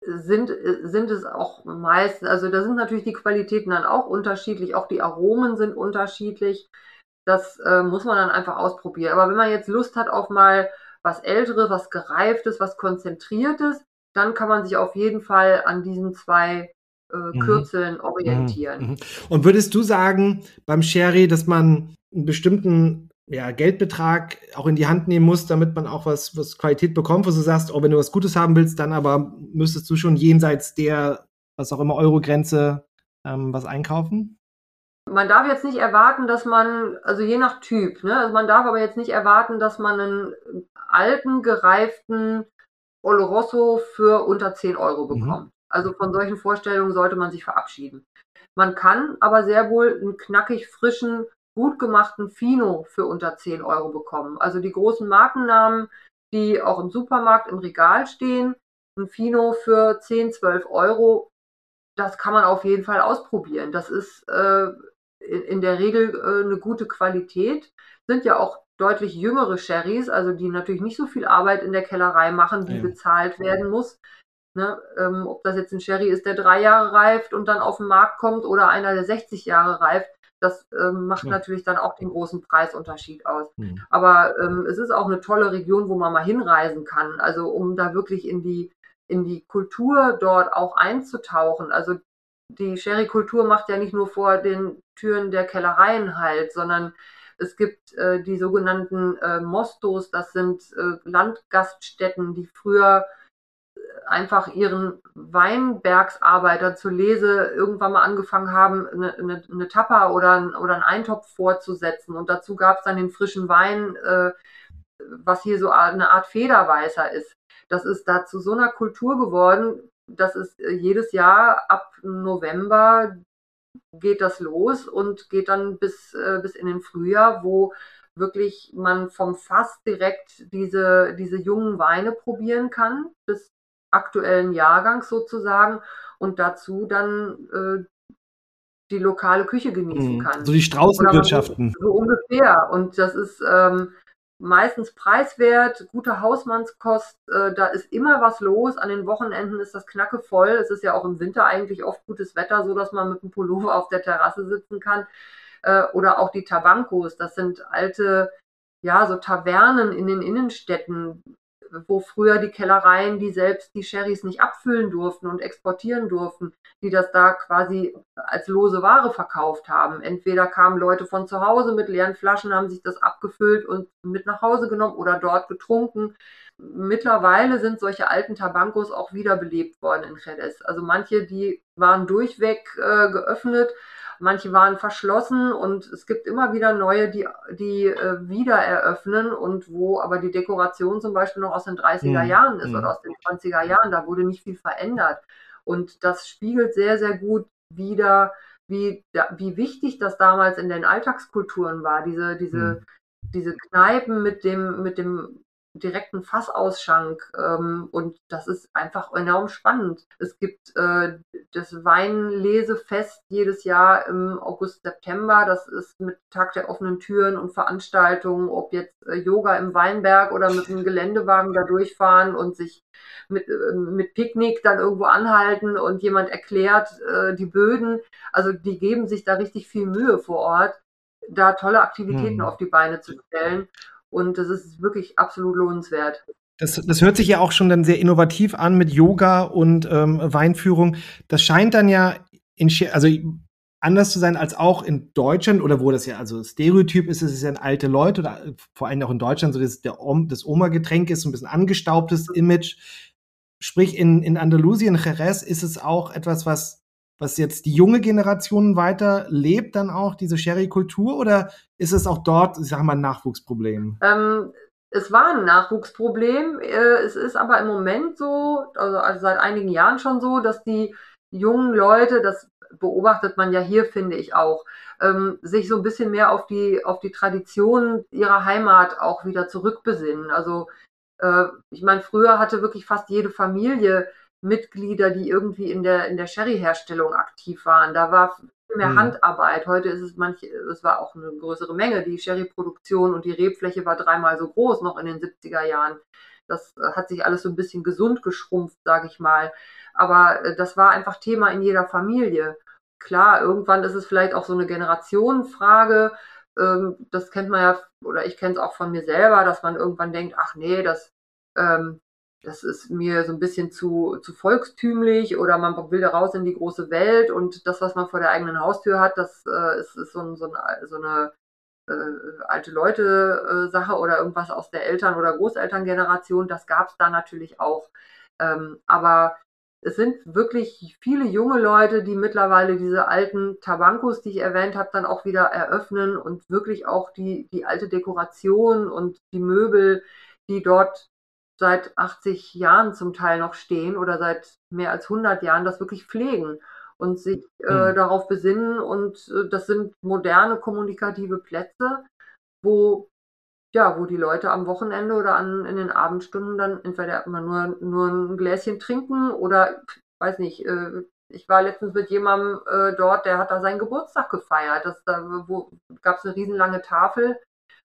sind, sind es auch meist, also da sind natürlich die Qualitäten dann auch unterschiedlich, auch die Aromen sind unterschiedlich. Das äh, muss man dann einfach ausprobieren. Aber wenn man jetzt Lust hat auf mal was Älteres, was Gereiftes, was Konzentriertes, dann kann man sich auf jeden Fall an diesen zwei äh, mhm. Kürzeln orientieren. Mhm. mhm. Und würdest du sagen beim Sherry, dass man einen bestimmten ja, Geldbetrag auch in die Hand nehmen muss, damit man auch was, was Qualität bekommt, wo du sagst, oh, wenn du was Gutes haben willst, dann aber müsstest du schon jenseits der, was auch immer, Euro-Grenze ähm, was einkaufen? Man darf jetzt nicht erwarten, dass man, also je nach Typ, ne, also man darf aber jetzt nicht erwarten, dass man einen alten, gereiften Oloroso für unter 10 Euro mhm. bekommt. Mhm. Also von solchen Vorstellungen sollte man sich verabschieden. Man kann aber sehr wohl einen knackig frischen gut gemachten Fino für unter 10 Euro bekommen. Also die großen Markennamen, die auch im Supermarkt im Regal stehen, ein Fino für 10, 12 Euro, das kann man auf jeden Fall ausprobieren. Das ist äh, in, der Regel äh, eine gute Qualität. Sind ja auch deutlich jüngere Sherrys, also die natürlich nicht so viel Arbeit in der Kellerei machen, die ja. bezahlt werden muss. Ne, ähm, ob das jetzt ein Sherry ist, der drei Jahre reift und dann auf den Markt kommt oder einer, der 60 Jahre reift, das ähm, macht ja. natürlich dann auch den großen Preisunterschied aus. Mhm. Aber ähm, es ist auch eine tolle Region, wo man mal hinreisen kann. Also um da wirklich in die, in die Kultur dort auch einzutauchen. Also die Sherry-Kultur macht ja nicht nur vor den Türen der Kellereien halt, sondern es gibt äh, die sogenannten äh, Mostos, das sind äh, Landgaststätten, die früher einfach ihren Weinbergsarbeiter zur Lese irgendwann mal angefangen haben, eine, eine, eine Tapa oder, oder einen Eintopf vorzusetzen. Und dazu gab es dann den frischen Wein, äh, was hier so eine Art Federweißer ist. Das ist da zu so einer Kultur geworden, dass es äh, jedes Jahr ab November geht das los und geht dann bis, äh, bis in den Frühjahr, wo wirklich man vom Fass direkt diese, diese jungen Weine probieren kann, des aktuellen Jahrgangs sozusagen, und dazu dann äh, die lokale Küche genießen mhm. kann. So die Straußenwirtschaften. So, so, ungefähr. Und das ist ähm, meistens preiswert, gute Hausmannskost, äh, da ist immer was los. An den Wochenenden ist das Knacke voll. Es ist ja auch im Winter eigentlich oft gutes Wetter, so dass man mit einem Pullover auf der Terrasse sitzen kann. Äh, oder auch die Tabancos, das sind alte, ja, so Tavernen in den Innenstädten, wo früher die Kellereien, die selbst die Sherrys nicht abfüllen durften und exportieren durften, die das da quasi als lose Ware verkauft haben. Entweder kamen Leute von zu Hause mit leeren Flaschen, haben sich das abgefüllt und mit nach Hause genommen oder dort getrunken. Mittlerweile sind solche alten Tabancos auch wiederbelebt worden in Jerez. Also manche, die waren durchweg äh, geöffnet, manche waren verschlossen und es gibt immer wieder neue, die, die äh, wieder eröffnen und wo aber die Dekoration zum Beispiel noch aus den 30er mhm. Jahren ist mhm. oder aus den 20er Jahren, da wurde nicht viel verändert. Und das spiegelt sehr, sehr gut wieder, wie, wie wichtig das damals in den Alltagskulturen war, diese, diese, mhm. diese Kneipen mit dem, mit dem direkten Fassausschank ähm, und das ist einfach enorm spannend. Es gibt äh, das Weinlesefest jedes Jahr im August, September. Das ist mit Tag der offenen Türen und Veranstaltungen, ob jetzt äh, Yoga im Weinberg oder mit einem Geländewagen da durchfahren und sich mit, äh, mit Picknick dann irgendwo anhalten und jemand erklärt äh, die Böden. Also die geben sich da richtig viel Mühe vor Ort, da tolle Aktivitäten hm. auf die Beine zu stellen. Und das ist wirklich absolut lohnenswert. Das, das hört sich ja auch schon dann sehr innovativ an mit Yoga und ähm, Weinführung. Das scheint dann ja in, also anders zu sein als auch in Deutschland oder wo das ja also Stereotyp ist, es ist ja ein alte Leute oder vor allem auch in Deutschland so das, der, das Oma-Getränk ist, so ein bisschen angestaubtes Image. Sprich, in, in Andalusien, Jerez, ist es auch etwas, was was jetzt die junge Generation weiter lebt, dann auch diese Sherry-Kultur oder ist es auch dort, ich sag mal, ein Nachwuchsproblem? Ähm, es war ein Nachwuchsproblem. Äh, es ist aber im Moment so, also, also seit einigen Jahren schon so, dass die jungen Leute, das beobachtet man ja hier, finde ich auch, ähm, sich so ein bisschen mehr auf die, auf die Tradition ihrer Heimat auch wieder zurückbesinnen. Also äh, ich meine, früher hatte wirklich fast jede Familie Mitglieder, die irgendwie in der, in der Sherry-Herstellung aktiv waren. Da war viel mehr mhm. Handarbeit. Heute ist es manche, es war auch eine größere Menge. Die Sherry-Produktion und die Rebfläche war dreimal so groß noch in den 70er Jahren. Das äh, hat sich alles so ein bisschen gesund geschrumpft, sage ich mal. Aber äh, das war einfach Thema in jeder Familie. Klar, irgendwann ist es vielleicht auch so eine Generationenfrage. Ähm, das kennt man ja, oder ich kenne es auch von mir selber, dass man irgendwann denkt, ach nee, das, ähm, das ist mir so ein bisschen zu, zu volkstümlich oder man will da raus in die große Welt und das, was man vor der eigenen Haustür hat, das äh, ist, ist so, ein, so, ein, so eine äh, alte Leute-Sache äh, oder irgendwas aus der Eltern- oder Großelterngeneration. Das gab es da natürlich auch. Ähm, aber es sind wirklich viele junge Leute, die mittlerweile diese alten Tabancos, die ich erwähnt habe, dann auch wieder eröffnen und wirklich auch die, die alte Dekoration und die Möbel, die dort seit 80 Jahren zum Teil noch stehen oder seit mehr als 100 Jahren das wirklich pflegen und sich äh, mhm. darauf besinnen. Und äh, das sind moderne kommunikative Plätze, wo ja, wo die Leute am Wochenende oder an, in den Abendstunden dann entweder immer nur, nur ein Gläschen trinken oder, weiß nicht, äh, ich war letztens mit jemandem äh, dort, der hat da seinen Geburtstag gefeiert. Das, da gab es eine riesenlange Tafel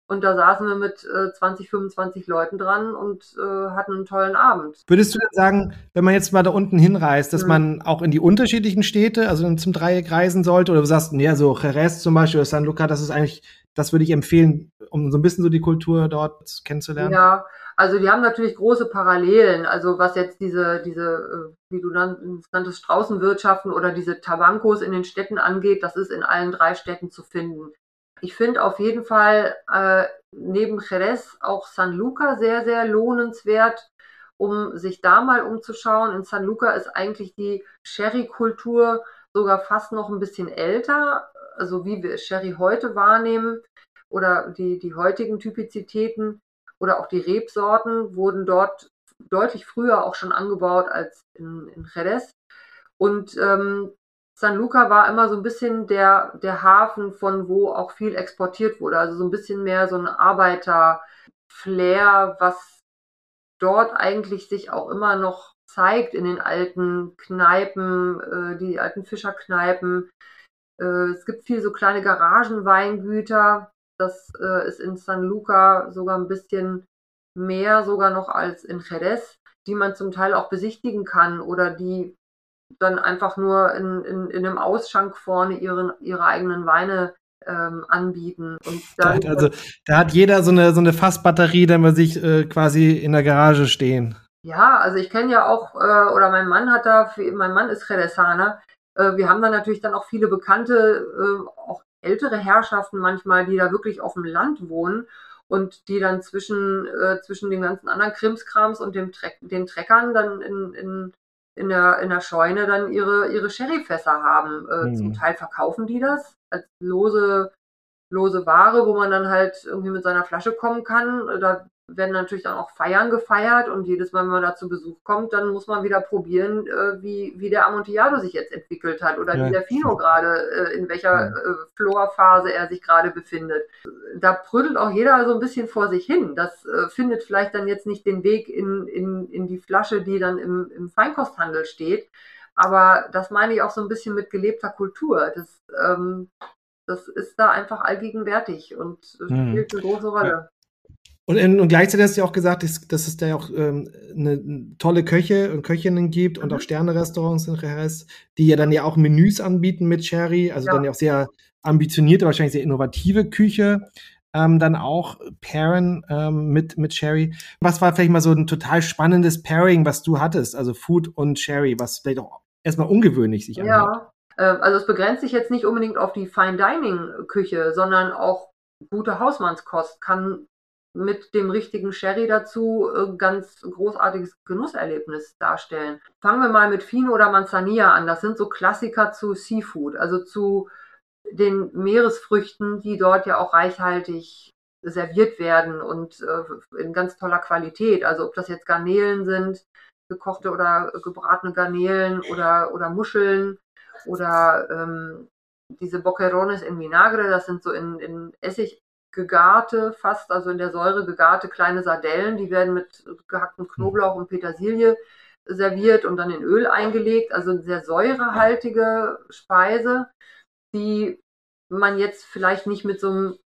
und da saßen wir mit äh, 20, 25 Leuten dran und äh, hatten einen tollen Abend. Würdest du denn sagen, wenn man jetzt mal da unten hinreist, dass mhm. man auch in die unterschiedlichen Städte, also zum Dreieck reisen sollte? Oder du sagst, ja, so Jerez zum Beispiel oder San Luca, das ist eigentlich, das würde ich empfehlen, um so ein bisschen so die Kultur dort kennenzulernen? Ja, also die haben natürlich große Parallelen. Also was jetzt diese, diese, äh, wie du nanntest, Straußenwirtschaften oder diese Tabancos in den Städten angeht, das ist in allen drei Städten zu finden. Ich finde auf jeden Fall äh, neben Jerez auch San Luca sehr, sehr lohnenswert. um sich da mal umzuschauen. In San Luca ist eigentlich die Sherry-Kultur sogar fast noch ein bisschen älter, also wie wir Sherry heute wahrnehmen oder die, die heutigen Typizitäten oder auch die Rebsorten wurden dort deutlich früher auch schon angebaut als in, in Jerez. Und ähm, San Luca war immer so ein bisschen der, der Hafen, von wo auch viel exportiert wurde. Also so ein bisschen mehr so ein Arbeiter-Flair, was dort eigentlich sich auch immer noch zeigt in den alten Kneipen, äh, die alten Fischerkneipen. Äh, es gibt viel so kleine Garagenweingüter. Das äh, ist in San Luca sogar ein bisschen mehr sogar noch als in Jerez, die man zum Teil auch besichtigen kann oder die dann einfach nur in, in, in einem Ausschank vorne ihren, ihre eigenen Weine ähm, anbieten. Und dann, da, also da hat jeder so eine, so eine Fassbatterie, da man sich äh, quasi in der Garage stehen. Ja, also ich kenne ja auch, äh, oder mein Mann hat da, mein Mann ist Jerezaner, äh, wir haben da natürlich dann auch viele bekannte, äh, auch ältere Herrschaften manchmal, die da wirklich auf dem Land wohnen und die dann zwischen, äh, zwischen den ganzen anderen Krimskrams und dem Tre den Treckern dann in, in, in, der, in der Scheune dann ihre, ihre Sherryfässer haben. Äh, mhm. Zum Teil verkaufen die das als lose, lose Ware, wo man dann halt irgendwie mit seiner Flasche kommen kann. Da werden natürlich dann auch Feiern gefeiert und jedes Mal, wenn man da zu Besuch kommt, dann muss man wieder probieren, äh, wie, wie der Amontillado sich jetzt entwickelt hat oder ja. wie der Fino gerade, äh, in welcher äh, Florphase er sich gerade befindet. Da prüdelt auch jeder so ein bisschen vor sich hin. Das äh, findet vielleicht dann jetzt nicht den Weg in, in, in die Flasche, die dann im, im Feinkosthandel steht. Aber das meine ich auch so ein bisschen mit gelebter Kultur. Das, ähm, das ist da einfach allgegenwärtig und hm. spielt eine große Rolle. Und, und gleichzeitig hast du ja auch gesagt, dass, dass es da ja auch ähm, eine tolle Köche und Köchinnen gibt mhm. und auch Sterne-Restaurants in Jerez, die ja dann ja auch Menüs anbieten mit Sherry, also ja. dann ja auch sehr ambitionierte, wahrscheinlich sehr innovative Küche. Ähm, dann auch pairen ähm, mit, mit Sherry. Was war vielleicht mal so ein total spannendes Pairing, was du hattest, also Food und Sherry, was vielleicht auch erstmal ungewöhnlich sich anhört? Ja, äh, also es begrenzt sich jetzt nicht unbedingt auf die Fine Dining Küche, sondern auch gute Hausmannskost kann mit dem richtigen Sherry dazu äh, ganz großartiges Genusserlebnis darstellen. Fangen wir mal mit Fino oder Manzanilla an. Das sind so Klassiker zu Seafood, also zu den Meeresfrüchten, die dort ja auch reichhaltig serviert werden und äh, in ganz toller Qualität. Also ob das jetzt Garnelen sind, gekochte oder gebratene Garnelen oder, oder Muscheln oder ähm, diese Boquerones in Vinagre, das sind so in, in Essig gegarte, fast, also in der Säure gegarte kleine Sardellen. Die werden mit gehacktem Knoblauch und Petersilie serviert und dann in Öl eingelegt. Also eine sehr säurehaltige Speise, die man jetzt vielleicht nicht mit so einem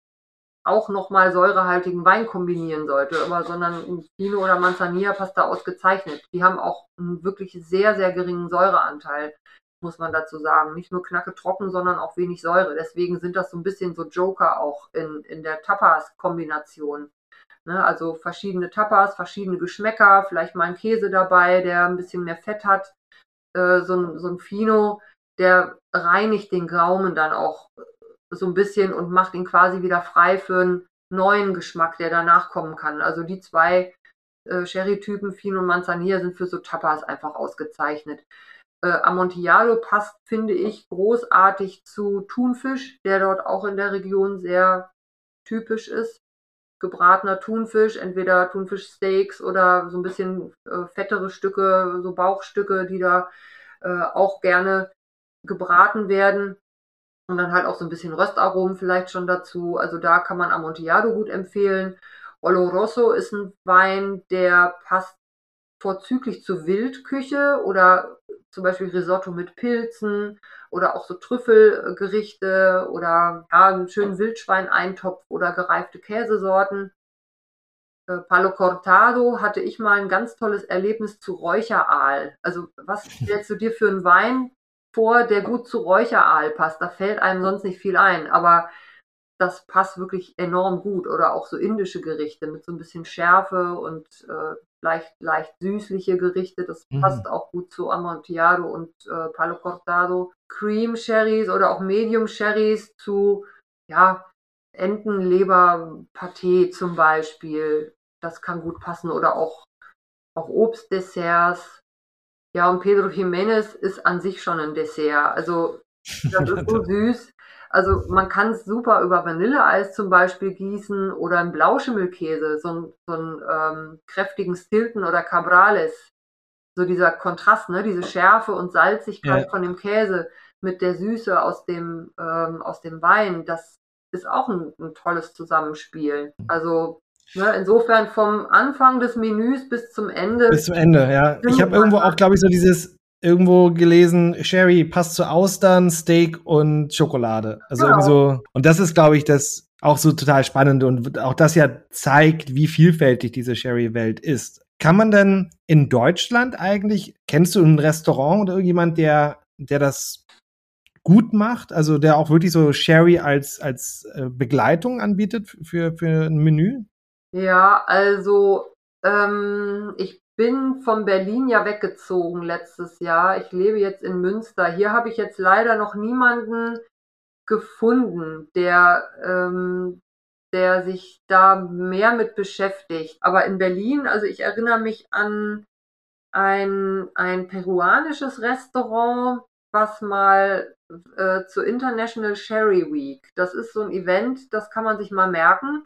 auch nochmal säurehaltigen Wein kombinieren sollte, aber sondern Pinot oder Manzanilla passt da ausgezeichnet. Die haben auch einen wirklich sehr, sehr geringen Säureanteil muss man dazu sagen. Nicht nur knacke trocken, sondern auch wenig Säure. Deswegen sind das so ein bisschen so Joker auch in, in der Tapas-Kombination. Ne, also verschiedene Tapas, verschiedene Geschmäcker, vielleicht mal ein Käse dabei, der ein bisschen mehr Fett hat. Äh, so, ein, so ein Fino, der reinigt den Gaumen dann auch so ein bisschen und macht ihn quasi wieder frei für einen neuen Geschmack, der danach kommen kann. Also die zwei äh, Sherry-Typen, Fino und Manzanilla, sind für so Tapas einfach ausgezeichnet. Äh, Amontillado passt, finde ich, großartig zu Thunfisch, der dort auch in der Region sehr typisch ist. Gebratener Thunfisch, entweder Thunfischsteaks oder so ein bisschen äh, fettere Stücke, so Bauchstücke, die da äh, auch gerne gebraten werden. Und dann halt auch so ein bisschen Röstaromen vielleicht schon dazu. Also da kann man Amontillado gut empfehlen. Oloroso ist ein Wein, der passt vorzüglich zur Wildküche oder zum Beispiel Risotto mit Pilzen oder auch so Trüffelgerichte oder ja, einen schönen Wildschweineintopf oder gereifte Käsesorten. Äh, Palo Cortado hatte ich mal ein ganz tolles Erlebnis zu Räucheraal. Also was stellst du dir für einen Wein vor, der gut zu Räucheraal passt? Da fällt einem sonst nicht viel ein, aber das passt wirklich enorm gut. Oder auch so indische Gerichte mit so ein bisschen Schärfe und äh, leicht, leicht süßliche Gerichte. Das mhm. passt auch gut zu Amontillado und äh, Palo Cortado. Cream Sherrys oder auch Medium Sherrys zu, ja, Entenleberpaté zum Beispiel. Das kann gut passen. Oder auch auch Obstdesserts. Ja, und Pedro Jiménez ist an sich schon ein Dessert. Also das ist so süß. Also man kann es super über Vanilleeis zum Beispiel gießen oder einen Blauschimmelkäse, so, ein, so einen ähm, kräftigen Stilton oder Cabrales. So dieser Kontrast, ne? diese Schärfe und Salzigkeit ja. von dem Käse mit der Süße aus dem, ähm, aus dem Wein, das ist auch ein, ein tolles Zusammenspiel. Also ne, insofern vom Anfang des Menüs bis zum Ende. Bis zum Ende, ja. Ich habe irgendwo auch, glaube ich, so dieses irgendwo gelesen, Sherry passt zu Austern, Steak und Schokolade. Also irgendwie so. Und das ist, glaube ich, das auch so total spannend und auch das ja zeigt, wie vielfältig diese Sherry-Welt ist. Kann man denn in Deutschland eigentlich, kennst du ein Restaurant oder irgendjemand, der, der das gut macht, also der auch wirklich so Sherry als, als äh, Begleitung anbietet für, für ein Menü? Ja, also ähm, ich bin von Berlin ja weggezogen letztes Jahr. Ich lebe jetzt in Münster. Hier habe ich jetzt leider noch niemanden gefunden, der, ähm, der sich da mehr mit beschäftigt. Aber in Berlin, also ich erinnere mich an ein, ein peruanisches Restaurant, was mal äh, zur International Sherry Week. Das ist so ein Event, das kann man sich mal merken.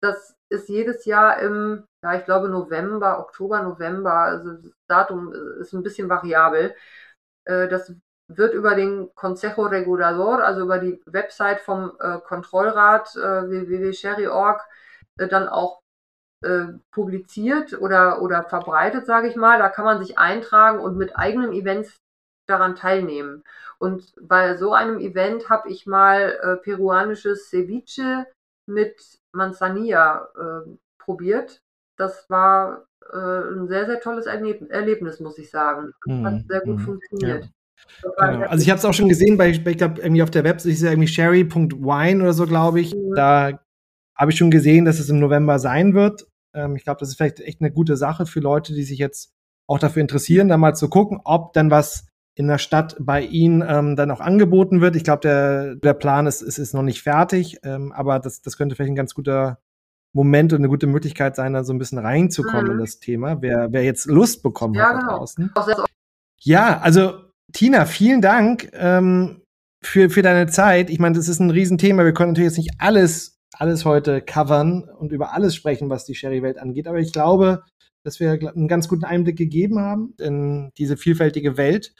Das ist jedes Jahr im, ja, ich glaube November, Oktober, November, also das Datum ist ein bisschen variabel. Äh, das wird über den Consejo Regulador, also über die Website vom äh, Kontrollrat äh, www.sherry.org, dann auch publiziert oder, oder verbreitet, sage ich mal. Da kann man sich eintragen und mit eigenen Events daran teilnehmen. Und bei so einem Event habe ich mal äh, peruanisches Ceviche mit Manzanilla äh, probiert. Das war äh, ein sehr, sehr tolles Erleb Erlebnis, muss ich sagen. Mm, Hat sehr gut mm, funktioniert. Ja. Genau. Also ich habe es auch schon gesehen, bei, ich glaube, irgendwie auf der Website ist ja irgendwie sherry.wine oder so, glaube ich. Mhm. Da habe ich schon gesehen, dass es im November sein wird. Ähm, ich glaube, das ist vielleicht echt eine gute Sache für Leute, die sich jetzt auch dafür interessieren, da mal zu gucken, ob dann was in der Stadt bei Ihnen ähm, dann auch angeboten wird. Ich glaube, der, der Plan ist, ist, ist noch nicht fertig, ähm, aber das, das könnte vielleicht ein ganz guter Moment und eine gute Möglichkeit sein, da so ein bisschen reinzukommen mhm. in das Thema, wer, wer jetzt Lust bekommen ja, hat genau. da draußen. Ja, also Tina, vielen Dank ähm, für, für deine Zeit. Ich meine, das ist ein Riesenthema. Wir können natürlich jetzt nicht alles, alles heute covern und über alles sprechen, was die Sherry-Welt angeht, aber ich glaube, dass wir einen ganz guten Einblick gegeben haben in diese vielfältige Welt.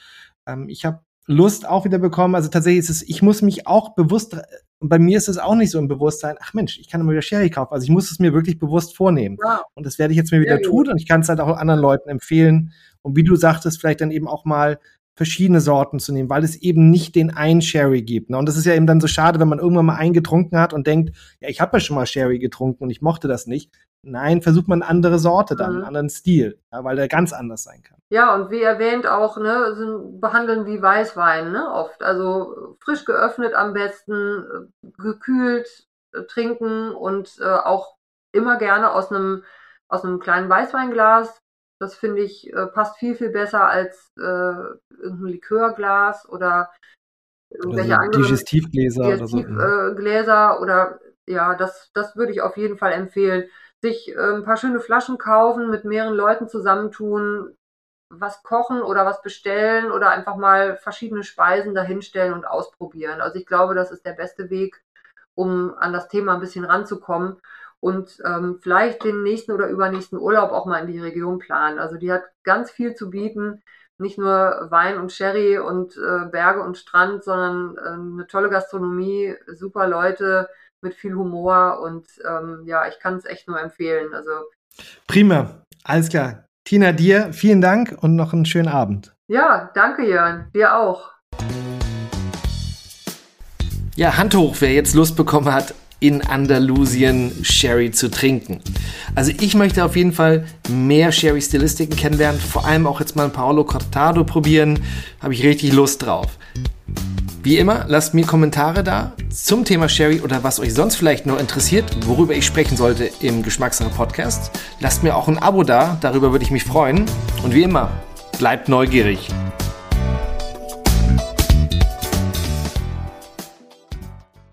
Ähm, ich habe Lust auch wieder bekommen. Also tatsächlich ist es, ich muss mich auch bewusst, und bei mir ist es auch nicht so im Bewusstsein, ach Mensch, ich kann immer wieder Sherry kaufen. Also ich muss es mir wirklich bewusst vornehmen. Wow. Und das werde ich jetzt mir wieder ja, tun und ich kann es halt auch anderen Leuten empfehlen. Und wie du sagtest, vielleicht dann eben auch mal verschiedene Sorten zu nehmen, weil es eben nicht den einen Sherry gibt. Ne? Und das ist ja eben dann so schade, wenn man irgendwann mal einen getrunken hat und denkt, ja, ich habe ja schon mal Sherry getrunken und ich mochte das nicht. Nein, versucht man eine andere Sorte dann, mhm. einen anderen Stil, ja, weil der ganz anders sein kann. Ja, und wie erwähnt auch, ne, sind, behandeln wie Weißwein, ne, oft. Also frisch geöffnet am besten, gekühlt äh, trinken und äh, auch immer gerne aus einem aus einem kleinen Weißweinglas. Das finde ich äh, passt viel viel besser als äh, irgendein Likörglas oder irgendwelche oder so anderen Digestivgläser Digestivgläser oder, so. äh, oder ja, das das würde ich auf jeden Fall empfehlen sich äh, ein paar schöne Flaschen kaufen, mit mehreren Leuten zusammentun, was kochen oder was bestellen oder einfach mal verschiedene Speisen dahinstellen und ausprobieren. Also ich glaube, das ist der beste Weg, um an das Thema ein bisschen ranzukommen und ähm, vielleicht den nächsten oder übernächsten Urlaub auch mal in die Region planen. Also die hat ganz viel zu bieten, nicht nur Wein und Sherry und äh, Berge und Strand, sondern äh, eine tolle Gastronomie, super Leute, mit viel Humor und ähm, ja, ich kann es echt nur empfehlen. Also prima, alles klar. Tina, dir vielen Dank und noch einen schönen Abend. Ja, danke Jörn, dir auch. Ja, Hand hoch, wer jetzt Lust bekommen hat, in Andalusien Sherry zu trinken. Also ich möchte auf jeden Fall mehr Sherry-Stilistiken kennenlernen, vor allem auch jetzt mal ein Paolo Cortado probieren, habe ich richtig Lust drauf. Wie immer, lasst mir Kommentare da zum Thema Sherry oder was euch sonst vielleicht noch interessiert, worüber ich sprechen sollte im Geschmackssache Podcast. Lasst mir auch ein Abo da, darüber würde ich mich freuen. Und wie immer, bleibt neugierig.